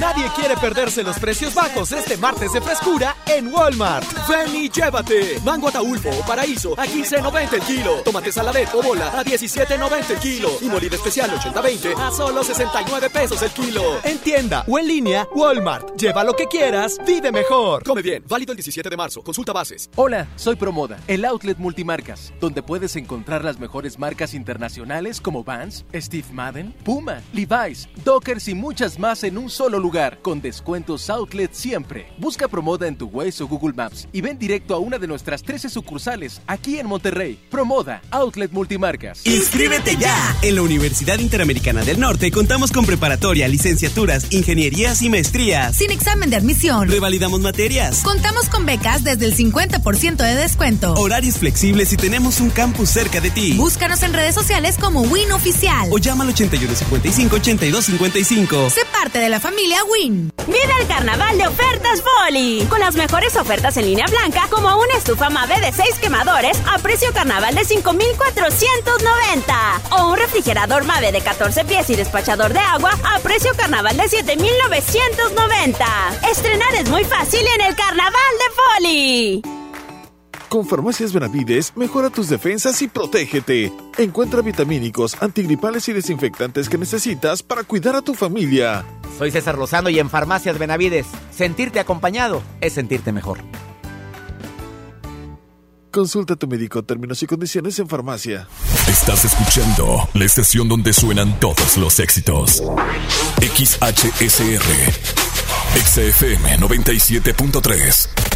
Nadie quiere perderse los precios bajos este martes de frescura en Walmart. Ven y llévate. Mango ataulfo o paraíso a 15.90 el kilo. Tomate saladet o bola a 17.90 el kilo. Y molida especial 80-20 a solo 69 pesos el kilo. En tienda o en línea, Walmart. Lleva lo que quieras, vive mejor. Come bien. Válido el 17 de marzo. Consulta bases. Hola, soy Promoda, el outlet multimarcas, donde puedes encontrar las mejores marcas internacionales como Vans, Steve Madden, Puma, Levi's, Dockers y muchas más en un solo lugar, con descuentos outlet siempre. Busca Promoda en tu Waze o Google Maps y ven directo a una de nuestras 13 sucursales aquí en Monterrey. Promoda, outlet multimarcas. ¡Inscríbete ya! En la Universidad Interamericana del Norte contamos con preparatoria, licenciaturas, ingenierías y maestrías. Sin examen de admisión. Revalidamos materias. Contamos con becas desde el 50% de descuento. Horarios flexibles y tenemos un campus cerca de ti. Búscanos en redes sociales como Win Oficial. O llama al 8155-8255. Sé parte de la familia Win. Vive el carnaval de ofertas Poli. Con las mejores ofertas en línea blanca, como una estufa Mave de 6 quemadores a precio carnaval de 5,490. O un refrigerador Mave de 14 pies y despachador de agua a precio carnaval de 7,990. Estrenar es muy fácil en el carnaval de Poli. Con Farmacias Benavides, mejora tus defensas y protégete. Encuentra vitamínicos, antigripales y desinfectantes que necesitas para cuidar a tu familia. Soy César Lozano y en Farmacias Benavides, sentirte acompañado es sentirte mejor. Consulta a tu médico términos y condiciones en farmacia. Estás escuchando la estación donde suenan todos los éxitos. XHSR. XFM 97.3.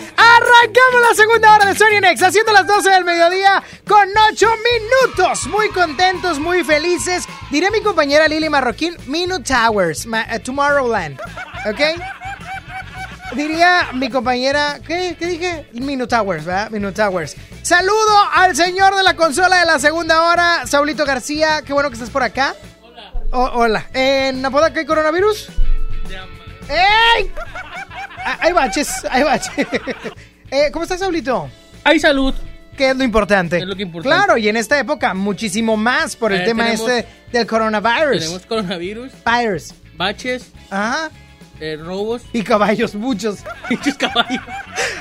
Arrancamos la segunda hora de Sony Next, haciendo las 12 del mediodía con 8 minutos. Muy contentos, muy felices. Diré a mi compañera Lili Marroquín, Minute Towers, ma- eh, Tomorrowland. ¿Ok? Diría mi compañera, ¿qué, ¿qué dije? Minute Towers, ¿verdad? Minute Towers. Saludo al señor de la consola de la segunda hora, Saulito García. Qué bueno que estás por acá. Hola. hola. ¿En Apodaca hay coronavirus? ¡Ey! Ah, Hay baches, hay baches. *laughs* Eh, ¿Cómo estás, Saulito? Hay salud. Que es lo importante. Es lo que importante. Claro, y en esta época muchísimo más por el Eh, tema tenemos- este del coronavirus. Tenemos coronavirus, Virus. baches, Ajá. eh, robos. Y caballos, muchos. *laughs* Muchos caballos.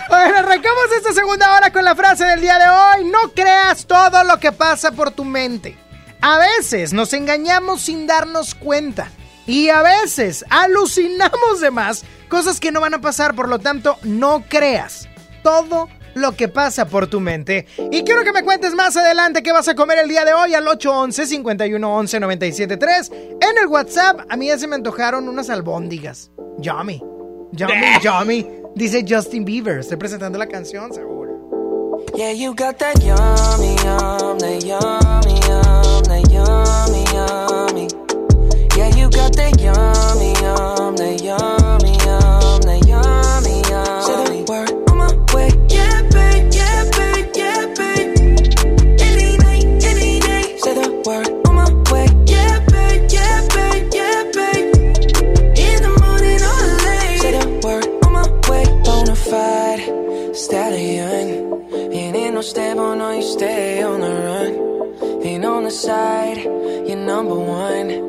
Bueno, arrancamos esta segunda hora con la frase del día de hoy. No creas todo lo que pasa por tu mente. A veces nos engañamos sin darnos cuenta. Y a veces alucinamos de más cosas que no van a pasar. Por lo tanto, no creas todo lo que pasa por tu mente. Y quiero que me cuentes más adelante qué vas a comer el día de hoy al 811-511-973. En el WhatsApp, a mí ya se me antojaron unas albóndigas. Yummy. Yummy, *laughs* yummy. Dice Justin Bieber. Estoy presentando la canción, seguro. Yeah, you got that yummy, yum, that yummy, yum, that yummy, yummy. Yeah, you got that yummy, yum, that yummy, yum, that yummy, yummy. Say the word on my way. Yeah, babe, yeah, babe, yeah, babe. Any night, any day. Say the word on my way. Yeah, babe, yeah, babe, yeah, babe. In the morning or late. Say the word on my way. Bonafide stallion. Ain't no stable, no, you stay on the run. Ain't on the side, you're number one.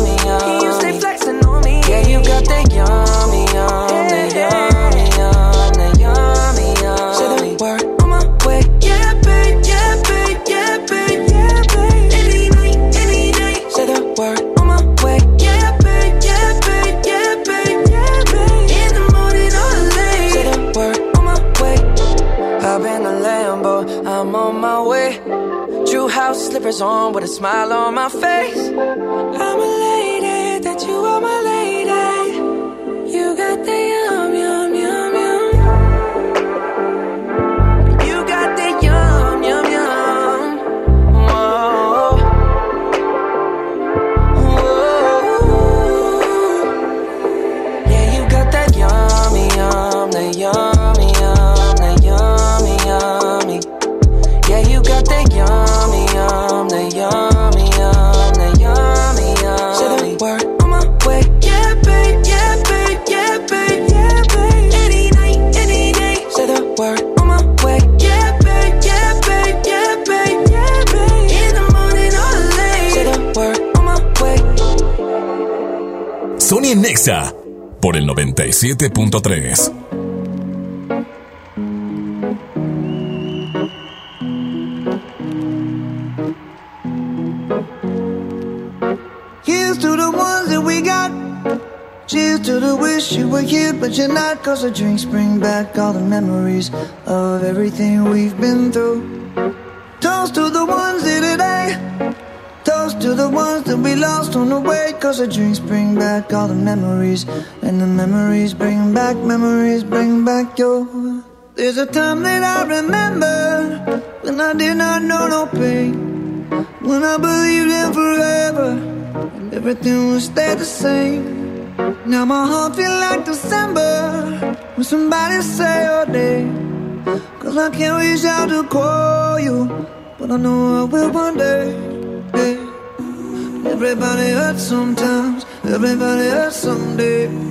you got that yummy, yum, that yummy, yum, that yummy, yum. Say the word on my way. Yeah, babe, yeah, babe, yeah, babe, yeah, babe. Any night, any day. Say the word on my way. Yeah, babe, yeah, babe, yeah, babe, yeah, babe. In the morning or late. Say the word on my way. Hop in the Lambo, I'm on my way. True house slippers on with a smile on my face. 97.3. Here's to the ones that we got. Cheers to the wish you were here, but you're not. Cause the drinks bring back all the memories of everything we've been through. Toast to the ones here today. Toast to the ones that we lost on the way. Cause the drinks bring back all the memories. The memories bring back, memories bring back your. There's a time that I remember when I did not know no pain. When I believed in forever and everything would stay the same. Now my heart feel like December when somebody say your name. Cause I can't reach out to call you, but I know I will one day. Hey. Everybody hurts sometimes, everybody hurts someday.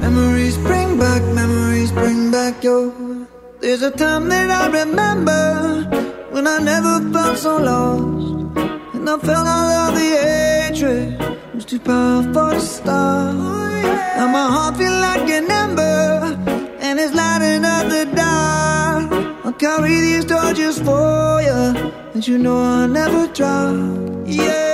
Memories bring back, memories bring back your. There's a time that I remember when I never felt so lost. And I felt all of the hatred was too powerful to stop. Now my heart feel like an ember and it's lighting up the dark. I'll carry these torches for you, and you know I'll never drop. Yeah.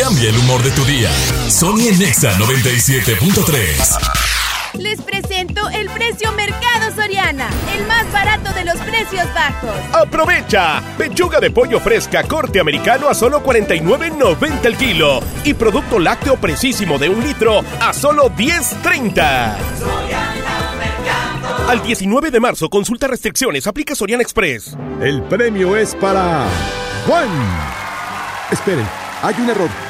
cambia el humor de tu día. Sony en Nexa 97.3. Les presento el precio Mercado Soriana. El más barato de los precios bajos. ¡Aprovecha! Pechuga de pollo fresca corte americano a solo 49.90 el kilo. Y producto lácteo precisísimo de un litro a solo 10.30. Al 19 de marzo, consulta restricciones, aplica Sorian Express. El premio es para Juan. Esperen, hay un error.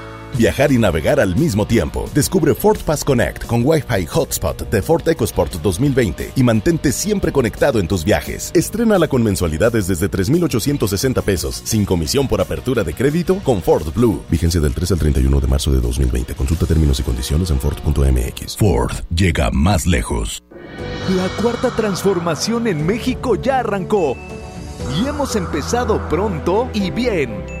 Viajar y navegar al mismo tiempo. Descubre Ford Pass Connect con Wi-Fi Hotspot de Ford EcoSport 2020 y mantente siempre conectado en tus viajes. Estrénala con mensualidades desde 3,860 pesos, sin comisión por apertura de crédito con Ford Blue. Vigencia del 3 al 31 de marzo de 2020. Consulta términos y condiciones en Ford.mx. Ford llega más lejos. La cuarta transformación en México ya arrancó y hemos empezado pronto y bien.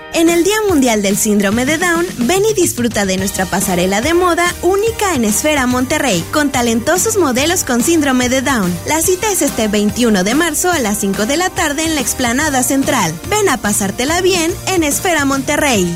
En el Día Mundial del Síndrome de Down, ven y disfruta de nuestra pasarela de moda única en Esfera Monterrey, con talentosos modelos con síndrome de Down. La cita es este 21 de marzo a las 5 de la tarde en la explanada central. Ven a pasártela bien en Esfera Monterrey.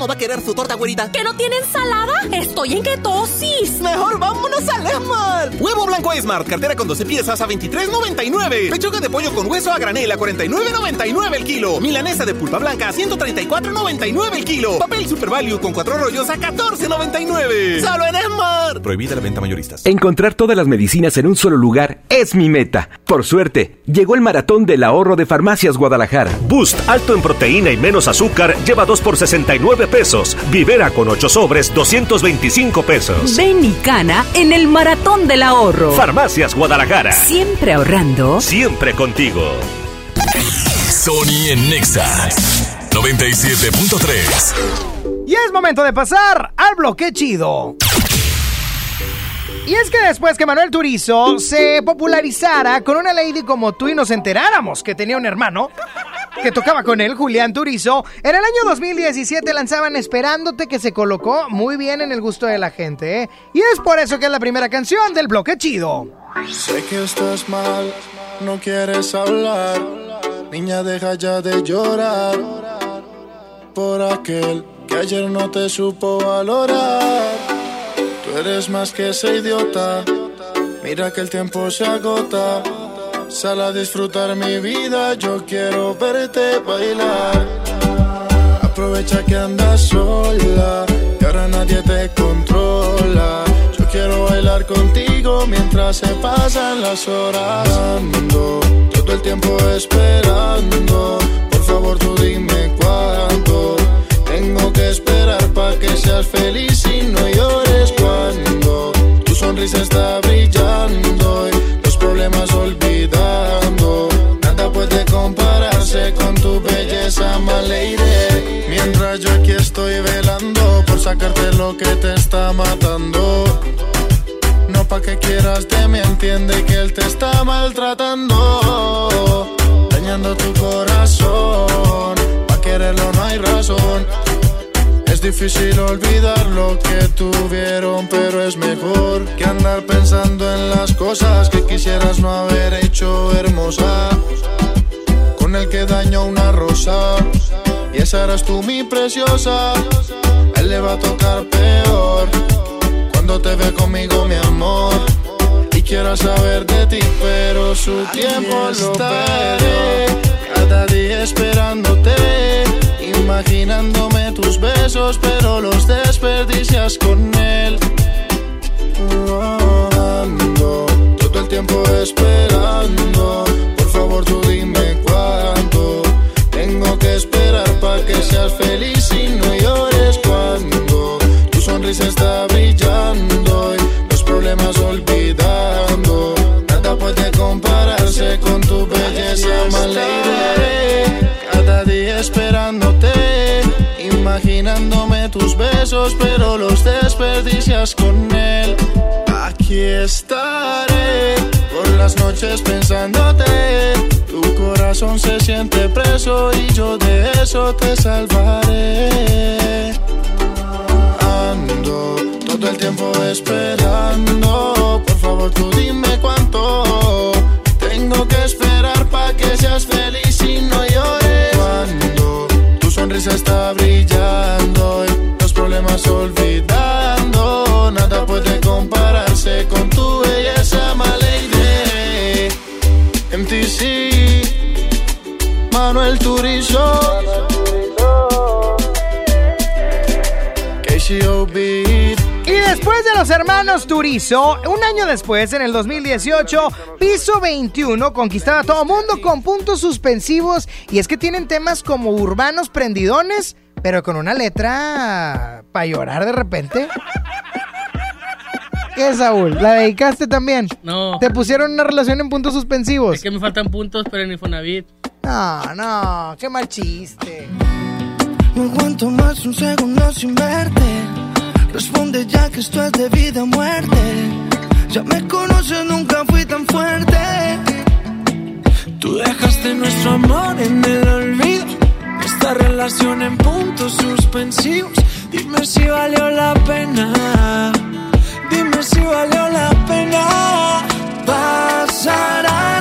¿Cómo va a querer su torta, güerita? ¿Que no tiene ensalada? Estoy en ketosis. Mejor vámonos al Esmar. Huevo blanco Esmar, cartera con 12 piezas a 23.99. Pechuga de pollo con hueso a granel a 49.99 el kilo. Milanesa de pulpa blanca a 134.99 el kilo. Papel Super Value con cuatro rollos a 14.99. Solo en Esmar. Prohibida la venta mayoristas. Encontrar todas las medicinas en un solo lugar es mi meta. Por suerte, llegó el maratón del ahorro de Farmacias Guadalajara. Boost alto en proteína y menos azúcar lleva 2 por 69 pesos. Vivera con 8 sobres 225 pesos. Ven y cana en el maratón del ahorro. Farmacias Guadalajara. Siempre ahorrando. Siempre contigo. Sony en Nexa 97.3. Y es momento de pasar al bloque chido. Y es que después que Manuel Turizo se popularizara con una lady como tú y nos enteráramos que tenía un hermano que tocaba con él, Julián Turizo, en el año 2017 lanzaban Esperándote que se colocó muy bien en el gusto de la gente, ¿eh? Y es por eso que es la primera canción del bloque chido. Sé que estás mal, no quieres hablar. Niña, deja ya de llorar por aquel que ayer no te supo valorar. Tú eres más que ese idiota. Mira que el tiempo se agota. Sal a disfrutar mi vida. Yo quiero verte bailar. Aprovecha que andas sola. Y ahora nadie te controla. Yo quiero bailar contigo mientras se pasan las horas. Ando todo el tiempo esperando. Por favor, tú dime cuándo. Tengo que esperar para que seas feliz y no llores cuando tu sonrisa está brillando problemas olvidando. Nada puede compararse con tu belleza, Maleire. Mientras yo aquí estoy velando por sacarte lo que te está matando. No pa' que quieras de mí, entiende que él te está maltratando. Dañando tu corazón, pa' quererlo no hay razón. Es difícil olvidar lo que tuvieron, pero es mejor que andar pensando en las cosas que quisieras no haber hecho hermosa. rosa. Y esa eras tú, mi preciosa. Él le va a tocar peor. Cuando te ve conmigo, mi amor. Quiero saber de ti, pero su tiempo lo estaré. Cada día esperándote. Imaginándome tus besos, pero los desperdicias con él. Ando todo el tiempo esperando. Por favor, tú dime cuánto tengo que esperar para que seas feliz y no llores cuando tu sonrisa está brillando y los problemas olvidando. Belleza, my lady. Cada día esperándote, imaginándome tus besos, pero los desperdicias con él. Aquí estaré por las noches pensándote. Tu corazón se siente preso y yo de eso te salvaré. Ando todo el tiempo esperando. Por favor, tú dime cuánto tengo que esperar que seas feliz y no llores. Cuando tu sonrisa está brillando y los problemas olvidando, nada puede compararse con tu belleza, my lady. MTC, Manuel Turizo, hermanos Turizo, un año después, en el 2018, Piso 21 conquistaba a todo mundo con puntos suspensivos. Y es que tienen temas como urbanos prendidones, pero con una letra para llorar de repente. ¿Qué, Saúl? ¿La dedicaste también? No. ¿Te pusieron una relación en puntos suspensivos? Es que me faltan puntos para el Infonavit. No, no, qué mal chiste. No aguanto más un segundo sin verte. Responde ya que esto es de vida o muerte. Ya me conoces, nunca fui tan fuerte. Tú dejaste nuestro amor en el olvido. Esta relación en puntos suspensivos. Dime si valió la pena. Dime si valió la pena. Pasarán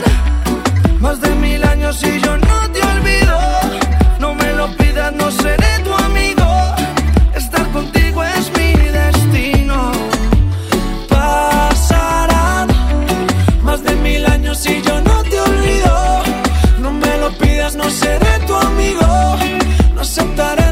aceptaré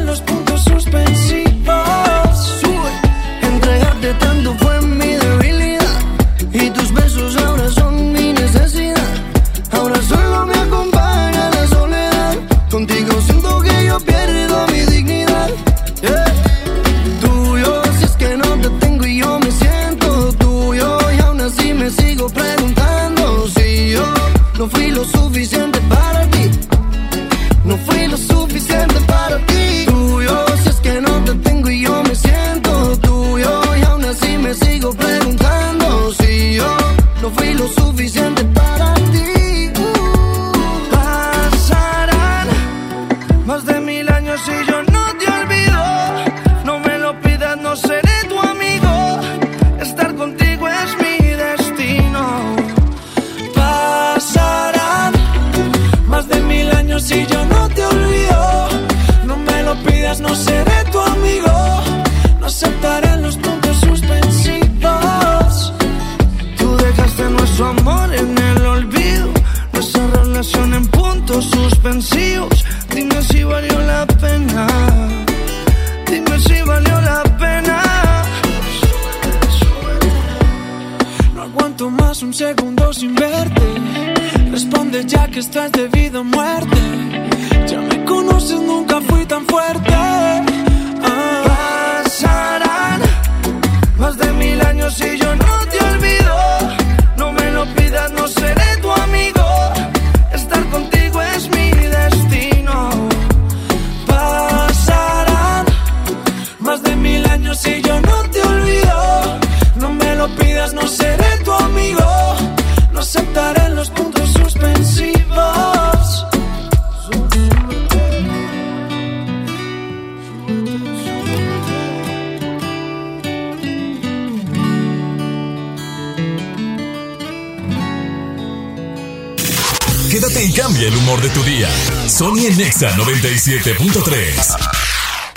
Nexa 97.3.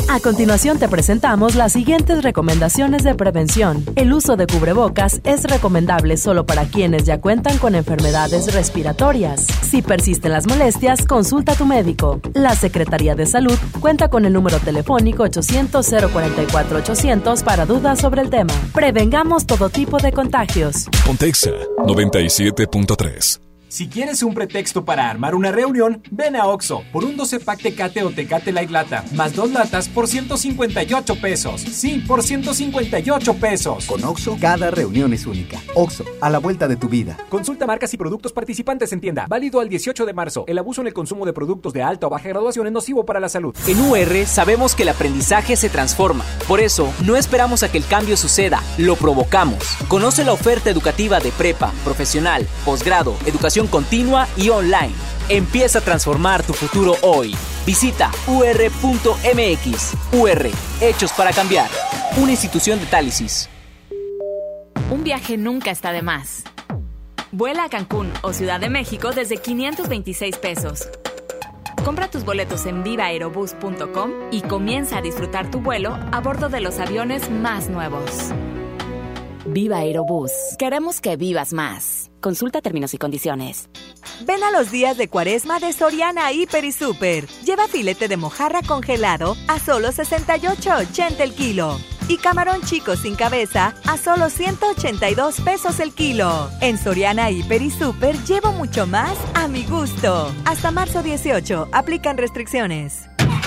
A continuación te presentamos las siguientes recomendaciones de prevención. El uso de cubrebocas es recomendable solo para quienes ya cuentan con enfermedades respiratorias. Si persisten las molestias, consulta a tu médico. La Secretaría de Salud cuenta con el número telefónico 800-044-800 para dudas sobre el tema. Prevengamos todo tipo de contagios. Pontexa 97.3. Si quieres un pretexto para armar una reunión, ven a Oxo por un 12 pack Tecate o Tecate Light Lata, más dos latas por 158 pesos. Sí, por 158 pesos. Con Oxo, cada reunión es única. Oxo, a la vuelta de tu vida. Consulta marcas y productos participantes en tienda. Válido al 18 de marzo. El abuso en el consumo de productos de alta o baja graduación es nocivo para la salud. En UR sabemos que el aprendizaje se transforma. Por eso, no esperamos a que el cambio suceda, lo provocamos. Conoce la oferta educativa de prepa, profesional, posgrado, educación continua y online. Empieza a transformar tu futuro hoy. Visita ur.mx. UR, Hechos para Cambiar. Una institución de Tálisis. Un viaje nunca está de más. Vuela a Cancún o Ciudad de México desde 526 pesos. Compra tus boletos en vivaerobus.com y comienza a disfrutar tu vuelo a bordo de los aviones más nuevos. Viva Aerobús. Queremos que vivas más. Consulta términos y condiciones. Ven a los días de cuaresma de Soriana Hiper y Super. Lleva filete de mojarra congelado a solo 68.80 el kilo. Y camarón chico sin cabeza a solo 182 pesos el kilo. En Soriana Hiper y Super llevo mucho más a mi gusto. Hasta marzo 18. Aplican restricciones.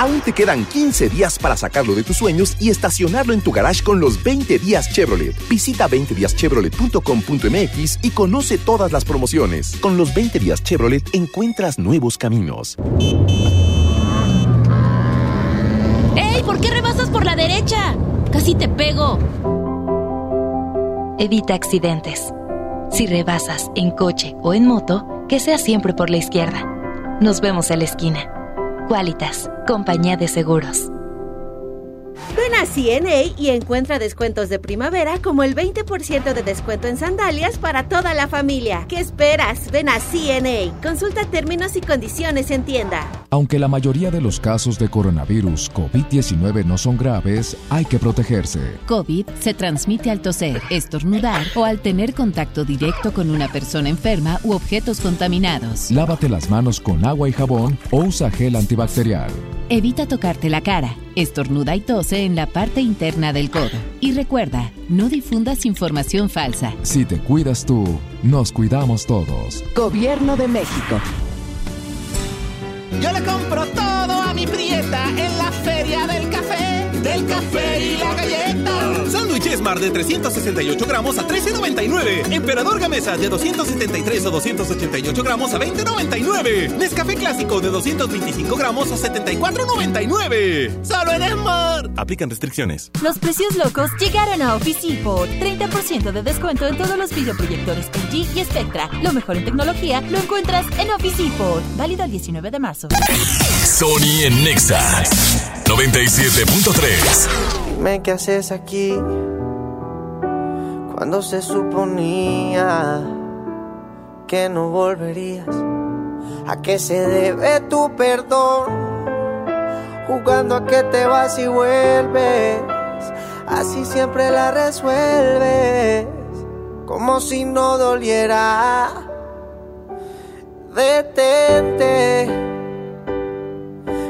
Aún te quedan 15 días para sacarlo de tus sueños y estacionarlo en tu garage con los 20 días Chevrolet. Visita 20díaschevrolet.com.mx y conoce todas las promociones. Con los 20 días Chevrolet encuentras nuevos caminos. ¡Ey! ¿Por qué rebasas por la derecha? Casi te pego. Evita accidentes. Si rebasas en coche o en moto, que sea siempre por la izquierda. Nos vemos en la esquina. Qualitas, compañía de seguros. Ven a CNA y encuentra descuentos de primavera como el 20% de descuento en sandalias para toda la familia. ¿Qué esperas? Ven a CNA. Consulta términos y condiciones en tienda. Aunque la mayoría de los casos de coronavirus COVID-19 no son graves, hay que protegerse. COVID se transmite al toser, estornudar o al tener contacto directo con una persona enferma u objetos contaminados. Lávate las manos con agua y jabón o usa gel antibacterial. Evita tocarte la cara, estornuda y tose en la parte interna del codo. Y recuerda, no difundas información falsa. Si te cuidas tú, nos cuidamos todos. Gobierno de México. Yo le compro todo a mi prieta en la feria del café, del café y la galleta. Sándwich Smart de 368 gramos a 13.99. Emperador Gamesa de 273 o 288 gramos a 20.99. Nescafé Clásico de 225 gramos a 74.99. Solo en Smart. Aplican restricciones. Los precios locos llegaron a Office Depot. 30% de descuento en todos los videoproyectores LG y Spectra. Lo mejor en tecnología lo encuentras en Office Depot. Válido el 19 de marzo. Sony en Nexa 97.3. Dime qué haces aquí cuando se suponía que no volverías. ¿A qué se debe tu perdón? Jugando a que te vas y vuelves. Así siempre la resuelves. Como si no doliera. Detente.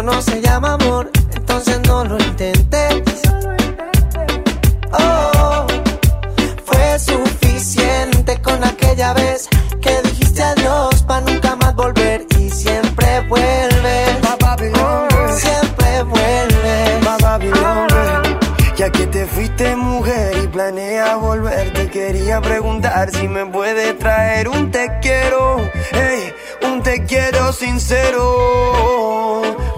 Tuyo no se llama amor, entonces no lo intentes. Oh, fue suficiente con aquella vez que dijiste adiós para nunca más volver y siempre vuelves. Siempre vuelves. Ya que te fuiste mujer y planea volver, te quería preguntar si me puedes traer un te quiero, ey, un te quiero sincero.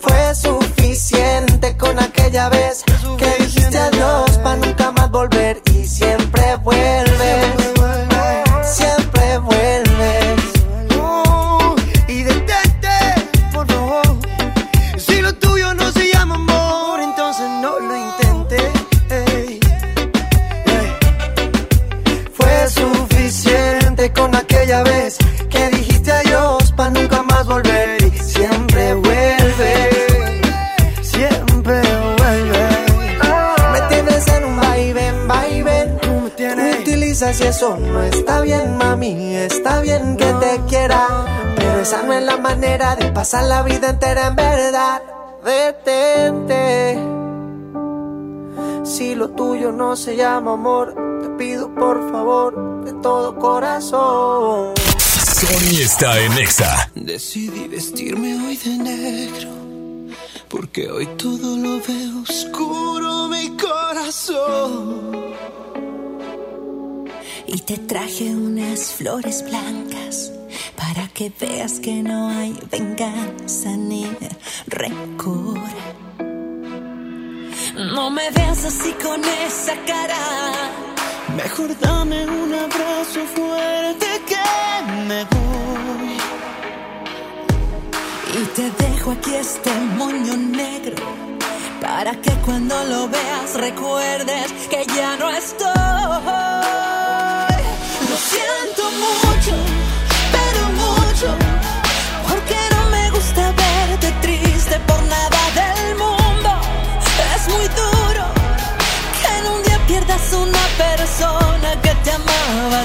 Fue suficiente con aquella vez que dijiste adiós para nunca más volver y siempre vuelves. Y eso no está bien, mami. Está bien que te quiera, pero esa no es la manera de pasar la vida entera en verdad. Detente. Si lo tuyo no se llama amor, te pido por favor de todo corazón. Sony está en Exa. Decidí vestirme hoy de negro, porque hoy todo lo veo oscuro mi corazón. Y te traje unas flores blancas para que veas que no hay venganza ni rencor. No me veas así con esa cara. Mejor dame un abrazo fuerte que me voy. Y te dejo aquí este moño negro para que cuando lo veas recuerdes que ya no estoy.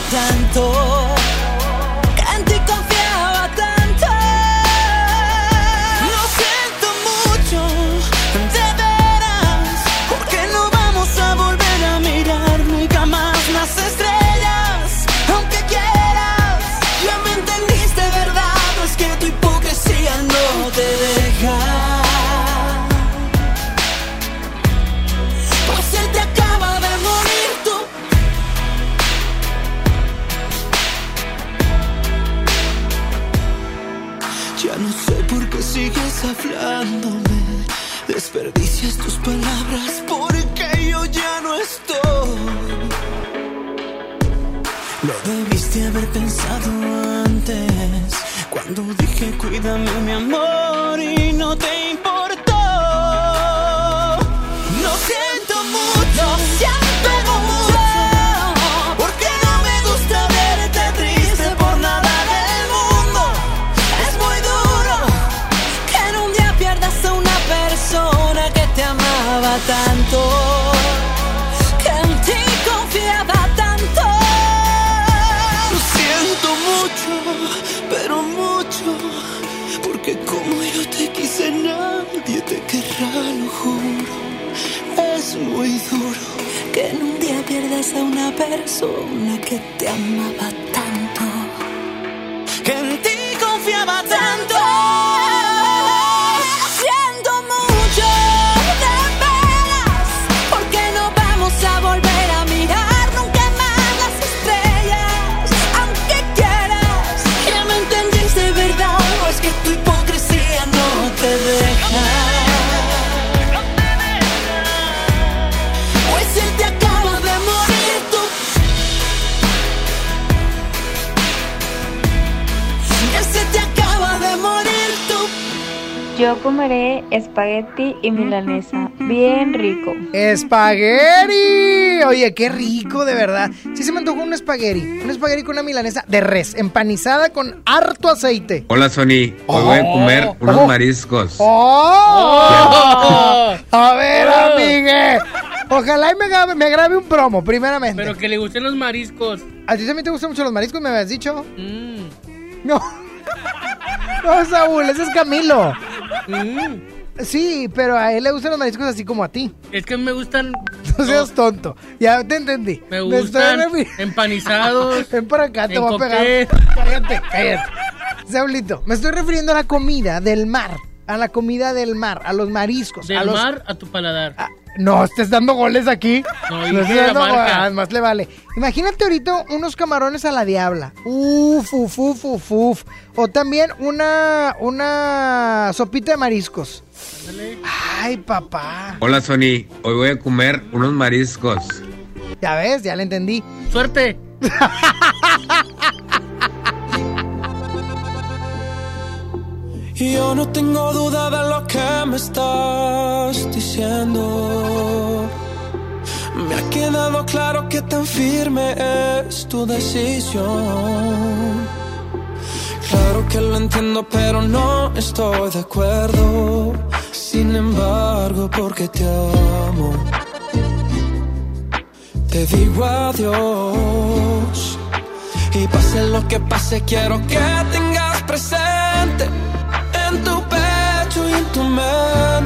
Tanto, ¡Espagueti! Oye, qué rico, de verdad. Sí se me antojó un espagueti. Un espagueti con una milanesa de res, empanizada con harto aceite. Hola, Sony. Hoy voy a comer unos oh. mariscos. ¡Oh! A ver, amigue. Ojalá y me grabe, me grabe un promo, primeramente. Pero que le gusten los mariscos. ¿A ti también te gustan mucho los mariscos, me habías dicho? Mm. No. *laughs* No, Saúl, ese es Camilo. Mm. Sí, pero a él le gustan los mariscos así como a ti. Es que me gustan. *laughs* No seas tonto. Ya te entendí. Me estoy gustan refi- empanizados. *laughs* Ven para acá, te voy a pegar. Cállate, cállate. Saulito, me estoy refiriendo a la comida del mar. A la comida del mar, a los mariscos. a Del los... mar a tu paladar. No, estés dando goles aquí. No, No estés la dando marca. goles. Además le vale. Imagínate ahorita unos camarones a la diabla. Uf, uf, uf, uf, uf. O también una, una sopita de mariscos. Ay, papá. Hola, Sony. Hoy voy a comer unos mariscos. Ya ves, ya le entendí. Suerte. *laughs* Y yo no tengo duda de lo que me estás diciendo. Me ha quedado claro que tan firme es tu decisión. Claro que lo entiendo, pero no estoy de acuerdo. Sin embargo, porque te amo, te digo adiós. Y pase lo que pase, quiero que tengas presente pecho y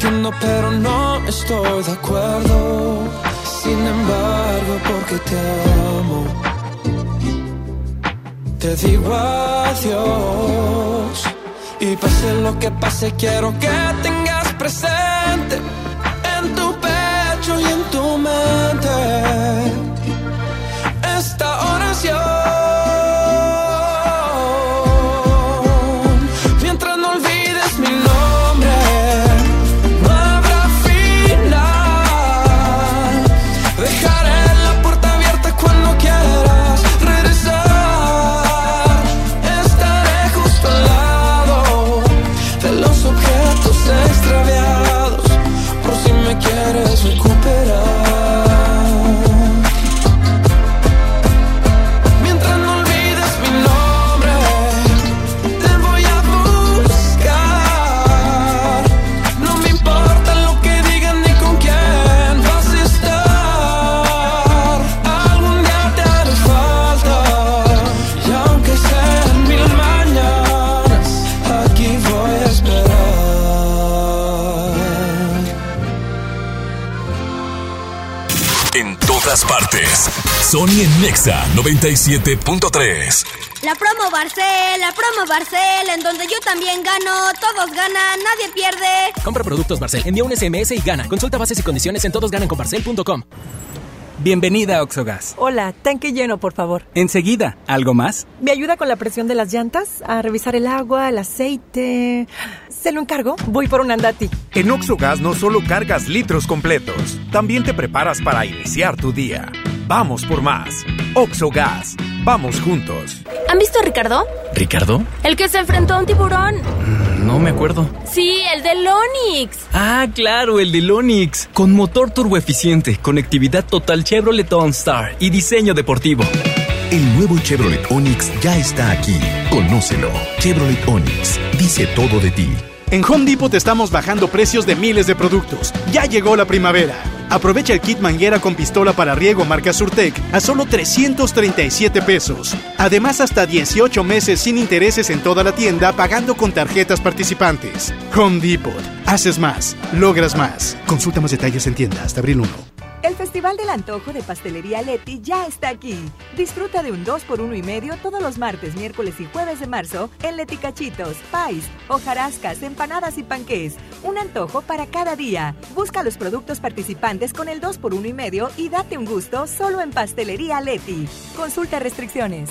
entiendo, pero no estoy de acuerdo. Sin embargo, porque te amo, te digo adiós. Y pase lo que pase, quiero que tengas Sony en Nexa 97.3. La promo Barcel, la promo Barcel, en donde yo también gano, todos ganan, nadie pierde. Compra productos Barcel, envía un SMS y gana. Consulta bases y condiciones en todosgananconbarcel.com. Bienvenida a Oxogas. Hola, tanque lleno, por favor. Enseguida, ¿algo más? ¿Me ayuda con la presión de las llantas? A revisar el agua, el aceite. ¿Se lo encargo? Voy por un andati. En Oxogas no solo cargas litros completos, también te preparas para iniciar tu día. Vamos por más. Oxogas. Vamos juntos. ¿Han visto a Ricardo? ¿Ricardo? El que se enfrentó a un tiburón. No me acuerdo. Sí, el del Onix. Ah, claro, el del Onix. Con motor turboeficiente, conectividad total Chevrolet OnStar y diseño deportivo. El nuevo Chevrolet Onix ya está aquí. Conócelo. Chevrolet Onix dice todo de ti. En Home Depot estamos bajando precios de miles de productos. Ya llegó la primavera. Aprovecha el kit manguera con pistola para riego marca Surtec a solo 337 pesos. Además, hasta 18 meses sin intereses en toda la tienda pagando con tarjetas participantes. Home Depot. Haces más. Logras más. Consulta más detalles en tienda hasta abril 1. El Festival del Antojo de Pastelería Leti ya está aquí. Disfruta de un 2x1 y medio todos los martes, miércoles y jueves de marzo en Leti Cachitos, Pais, hojarascas, empanadas y panqués. Un antojo para cada día. Busca los productos participantes con el 2x1 y medio y date un gusto solo en Pastelería Leti. Consulta restricciones.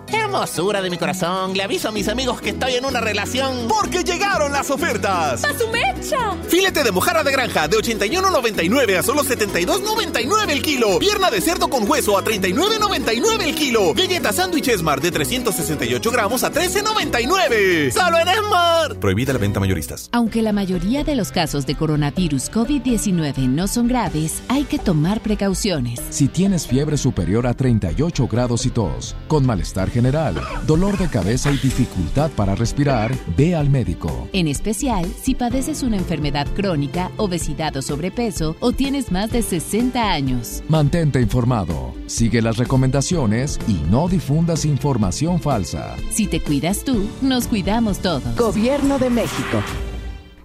Hermosura de mi corazón, le aviso a mis amigos que estoy en una relación. Porque llegaron las ofertas. ¡A su mecha! Filete de mojarra de granja de 81.99 a solo 72.99 el kilo. Pierna de cerdo con hueso a 39.99 el kilo. Galleta sándwich Smart de 368 gramos a 13.99. ¡Solo en Smart! Prohibida la venta mayoristas. Aunque la mayoría de los casos de coronavirus COVID-19 no son graves, hay que tomar precauciones. Si tienes fiebre superior a 38 grados y tos, con malestar general, dolor de cabeza y dificultad para respirar, ve al médico. En especial si padeces una enfermedad crónica, obesidad o sobrepeso o tienes más de 60 años. Mantente informado, sigue las recomendaciones y no difundas información falsa. Si te cuidas tú, nos cuidamos todos. Gobierno de México.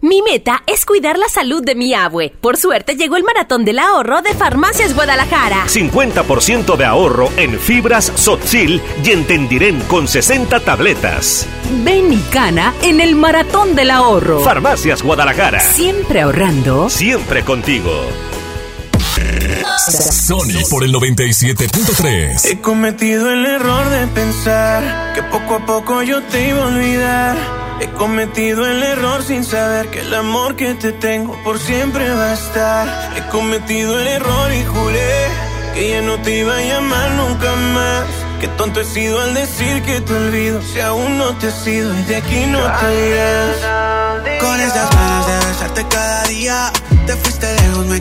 Mi meta es cuidar la salud de mi abue. Por suerte llegó el maratón del ahorro de Farmacias Guadalajara. 50% de ahorro en fibras Sotzil y Entendiren con 60 tabletas. Ven y cana en el maratón del ahorro. Farmacias Guadalajara. Siempre ahorrando. Siempre contigo. Sony por el 97.3. He cometido el error de pensar que poco a poco yo te iba a olvidar. He cometido el error sin saber que el amor que te tengo por siempre va a estar. He cometido el error y juré que ya no te iba a llamar nunca más. Qué tonto he sido al decir que te olvido si aún no te has ido y de aquí no te irás.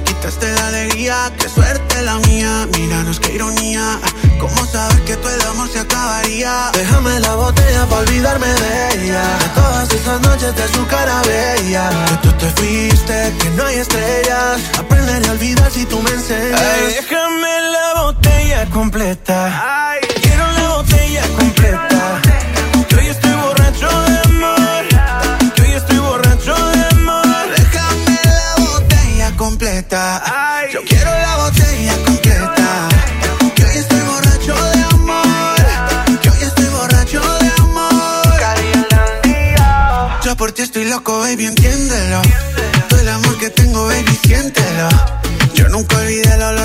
Quitaste la alegría Qué suerte la mía, míranos qué ironía ¿Cómo saber que todo el amor se acabaría? Déjame la botella para olvidarme de ella De todas esas noches de su cara bella Que tú te fuiste, que no hay estrellas Aprenderé a olvidar si tú me enseñas Ay, déjame la botella completa. Quiero la botella completa. Loco, baby, entiéndelo. Todo el amor que tengo, baby, siéntelo. Yo nunca olvidé el olor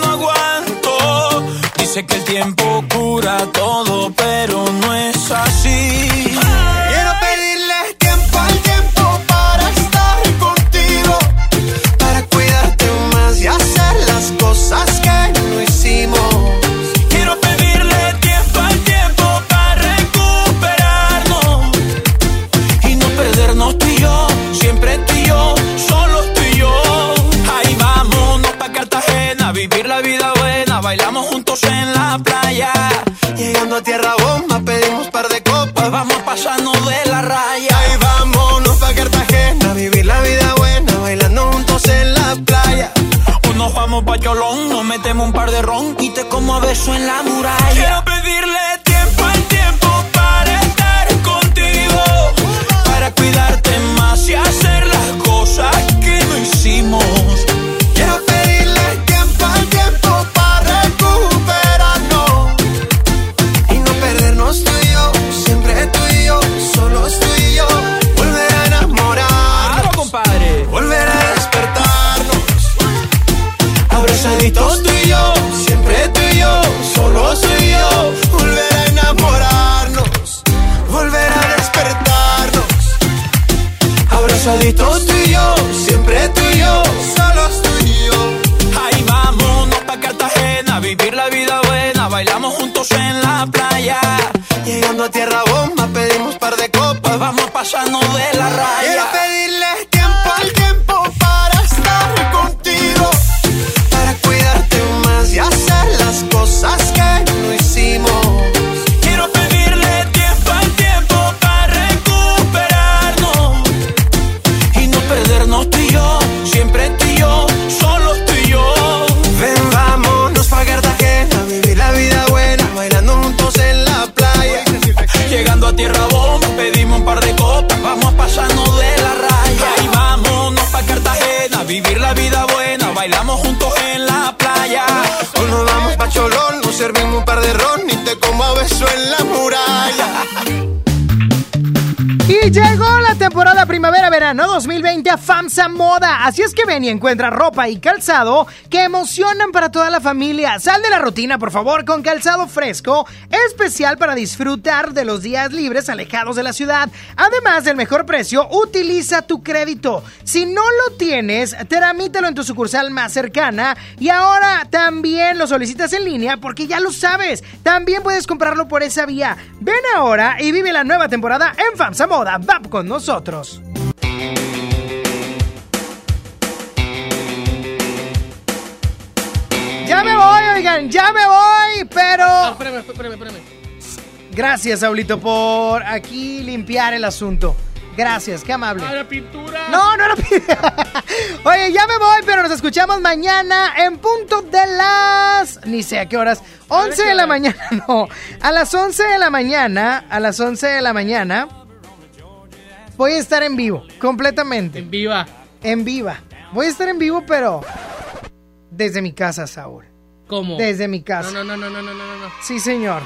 Dice que el tiempo cura todo. violón. Nos metemos un par de ron y te como a beso en la muralla. Quiero pedirle Tú y yo, siempre tú y yo, solo tú y yo. Ahí vámonos pa' Cartagena, vivir la vida buena, bailamos juntos en la playa. Llegando a tierra bomba, pedimos par de copas, vamos pasando de la raya. 2020 a FAMSA Moda. Así es que ven y encuentra ropa y calzado que emocionan para toda la familia. Sal de la rutina, por favor, con calzado fresco, especial para disfrutar de los días libres alejados de la ciudad. Además del mejor precio, utiliza tu crédito. Si no lo tienes, tramítalo en tu sucursal más cercana y ahora también lo solicitas en línea porque ya lo sabes. También puedes comprarlo por esa vía. Ven ahora y vive la nueva temporada en FAMSA Moda. VAP con nosotros. Ya me voy, oigan, ya me voy, pero. No, espérame, espérame, espérame. Gracias, Saulito, por aquí limpiar el asunto. Gracias, qué amable. No era pintura. No, no era pintura. *laughs* Oye, ya me voy, pero nos escuchamos mañana en punto de las. Ni sé a qué horas. 11 de la mañana, *laughs* no. A las 11 de la mañana, a las 11 de la mañana, voy a estar en vivo, completamente. En viva. En viva. Voy a estar en vivo, pero desde mi casa, Saúl. ¿Cómo? Desde mi casa. No, no, no, no, no, no, no. Sí, señor.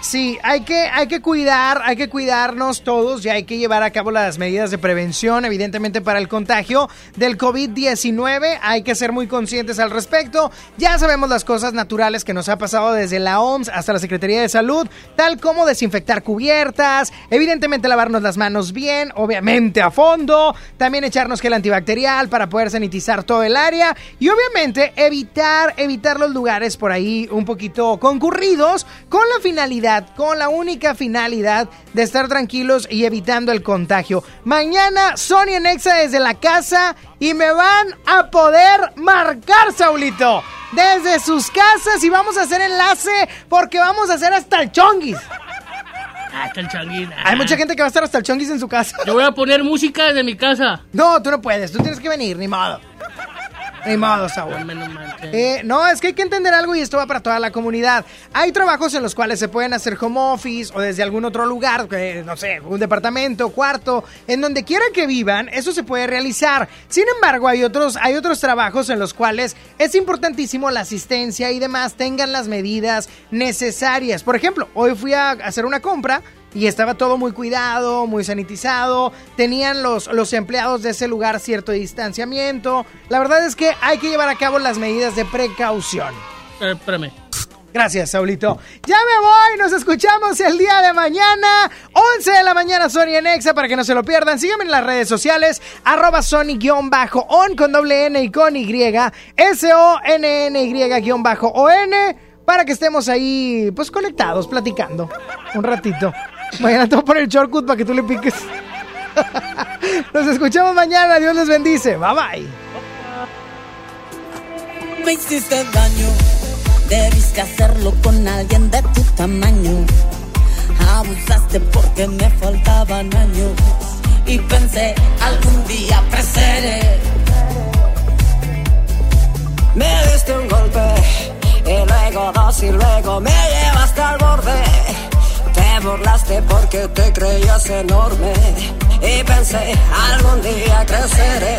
Sí, hay que, hay que cuidar, hay que cuidarnos todos y hay que llevar a cabo las medidas de prevención, evidentemente para el contagio del COVID-19. Hay que ser muy conscientes al respecto. Ya sabemos las cosas naturales que nos ha pasado desde la OMS hasta la Secretaría de Salud, tal como desinfectar cubiertas, evidentemente lavarnos las manos bien, obviamente a fondo, también echarnos gel antibacterial para poder sanitizar todo el área y obviamente evitar, evitar los lugares por ahí un poquito concurridos con la finalidad con la única finalidad de estar tranquilos y evitando el contagio. Mañana Sony en Exa desde la casa y me van a poder marcar, Saulito. Desde sus casas y vamos a hacer enlace porque vamos a hacer hasta el chonguis. Hasta el changuín. Hay mucha gente que va a estar hasta el chonguis en su casa. Yo voy a poner música desde mi casa. No, tú no puedes, tú tienes que venir, ni modo. Ni modo, Saúl. Eh, no, es que hay que entender algo y esto va para toda la comunidad. Hay trabajos en los cuales se pueden hacer home office o desde algún otro lugar, que, no sé, un departamento, cuarto, en donde quiera que vivan, eso se puede realizar. Sin embargo, hay otros, hay otros trabajos en los cuales es importantísimo la asistencia y demás tengan las medidas necesarias. Por ejemplo, hoy fui a hacer una compra y estaba todo muy cuidado, muy sanitizado. Tenían los, los empleados de ese lugar cierto distanciamiento. La verdad es que hay que llevar a cabo las medidas de precaución. Eh, espérame. Gracias, Saulito. Ya me voy, nos escuchamos el día de mañana, 11 de la mañana, Sony en Exa, para que no se lo pierdan. Síganme en las redes sociales, arroba Sony-on con doble N y con Y, S-O-N-N-Y-on, para que estemos ahí, pues conectados, platicando un ratito. Mañana te voy a poner el shortcut para que tú le piques. *laughs* Nos escuchamos mañana. Dios les bendice. Bye bye. Me hiciste daño. Debiste hacerlo con alguien de tu tamaño. Abusaste porque me faltaban años. Y pensé, algún día creceré. Me diste un golpe. Y luego dos y luego me llevaste al borde. Te burlaste porque te creías enorme y pensé algún día creceré.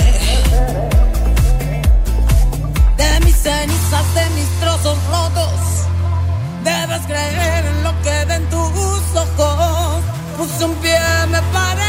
De mis cenizas, de mis trozos rotos, debes creer en lo que ven tus ojos. Puse un pie, me paré,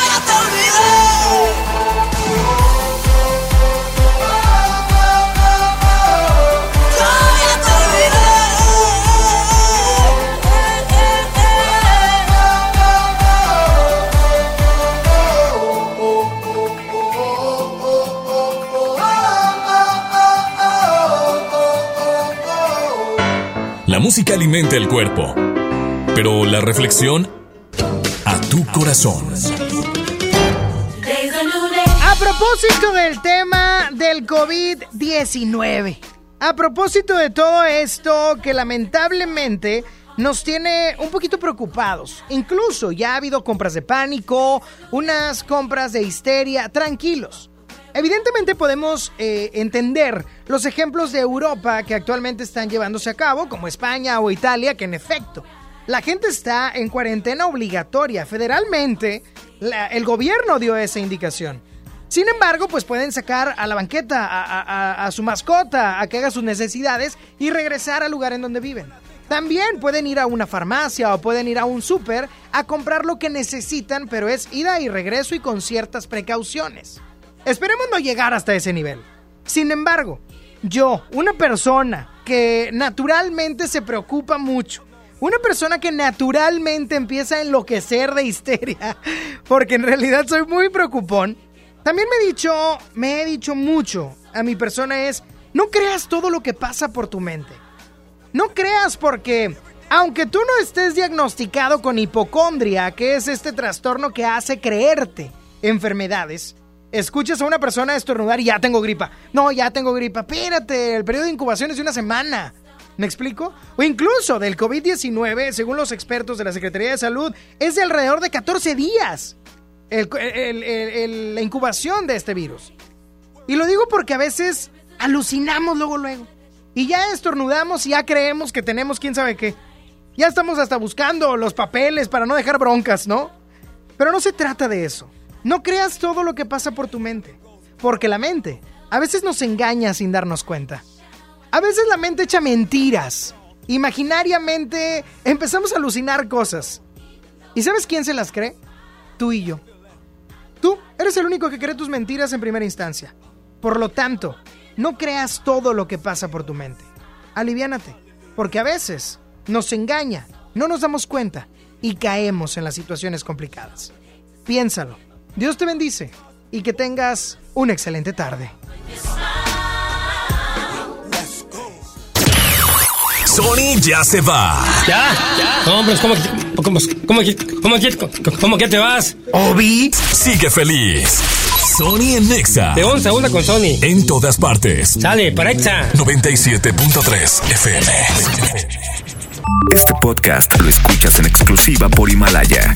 Música alimenta el cuerpo, pero la reflexión a tu corazón. A propósito del tema del COVID-19, a propósito de todo esto que lamentablemente nos tiene un poquito preocupados, incluso ya ha habido compras de pánico, unas compras de histeria, tranquilos. Evidentemente podemos eh, entender los ejemplos de Europa que actualmente están llevándose a cabo, como España o Italia, que en efecto, la gente está en cuarentena obligatoria. Federalmente, el gobierno dio esa indicación. Sin embargo, pues pueden sacar a la banqueta a, a- a- a su mascota a que haga sus necesidades y regresar al lugar en donde viven. También pueden ir a una farmacia o pueden ir a un súper a comprar lo que necesitan, pero es ida y regreso y con ciertas precauciones. Esperemos no llegar hasta ese nivel. Sin embargo, yo, una persona que naturalmente se preocupa mucho, una persona que naturalmente empieza a enloquecer de histeria, *laughs* porque en realidad soy muy preocupón, también me he dicho, me he dicho mucho a mi persona es, no creas todo lo que pasa por tu mente. No creas porque, aunque tú no estés diagnosticado con hipocondria, que es este trastorno que hace creerte enfermedades, escuchas a una persona estornudar y ya tengo gripa. No, ya tengo gripa. Espérate, el periodo de incubación es de una semana. ¿Me explico? O incluso del COVID-19, según los expertos de la Secretaría de Salud, es de alrededor de 14 días la incubación de este virus. Y lo digo porque a veces alucinamos luego, luego. Y ya estornudamos y ya creemos que tenemos quién sabe qué. Ya estamos hasta buscando los papeles para no dejar broncas, ¿no? Pero no se trata de eso. No creas todo lo que pasa por tu mente. Porque la mente a veces nos engaña sin darnos cuenta. A veces la mente echa mentiras. Imaginariamente empezamos a alucinar cosas. ¿Y sabes quién se las cree? Tú y yo. Tú eres el único que cree tus mentiras en primera instancia. Por lo tanto, no creas todo lo que pasa por tu mente. Aliviánate, porque a veces nos engaña, no nos damos cuenta y caemos en las situaciones complicadas. Piénsalo. Dios te bendice y que tengas una excelente tarde. Sony ya se va. ¿Ya? No, pero ¿cómo, que- cómo, cómo, que- cómo, que- cómo que te vas? Obi sigue feliz. Sony en Nexa. De 11 a 1 con Sony. En todas partes. Sale, para Exa. 97.3 FM. Este podcast lo escuchas en exclusiva por Himalaya.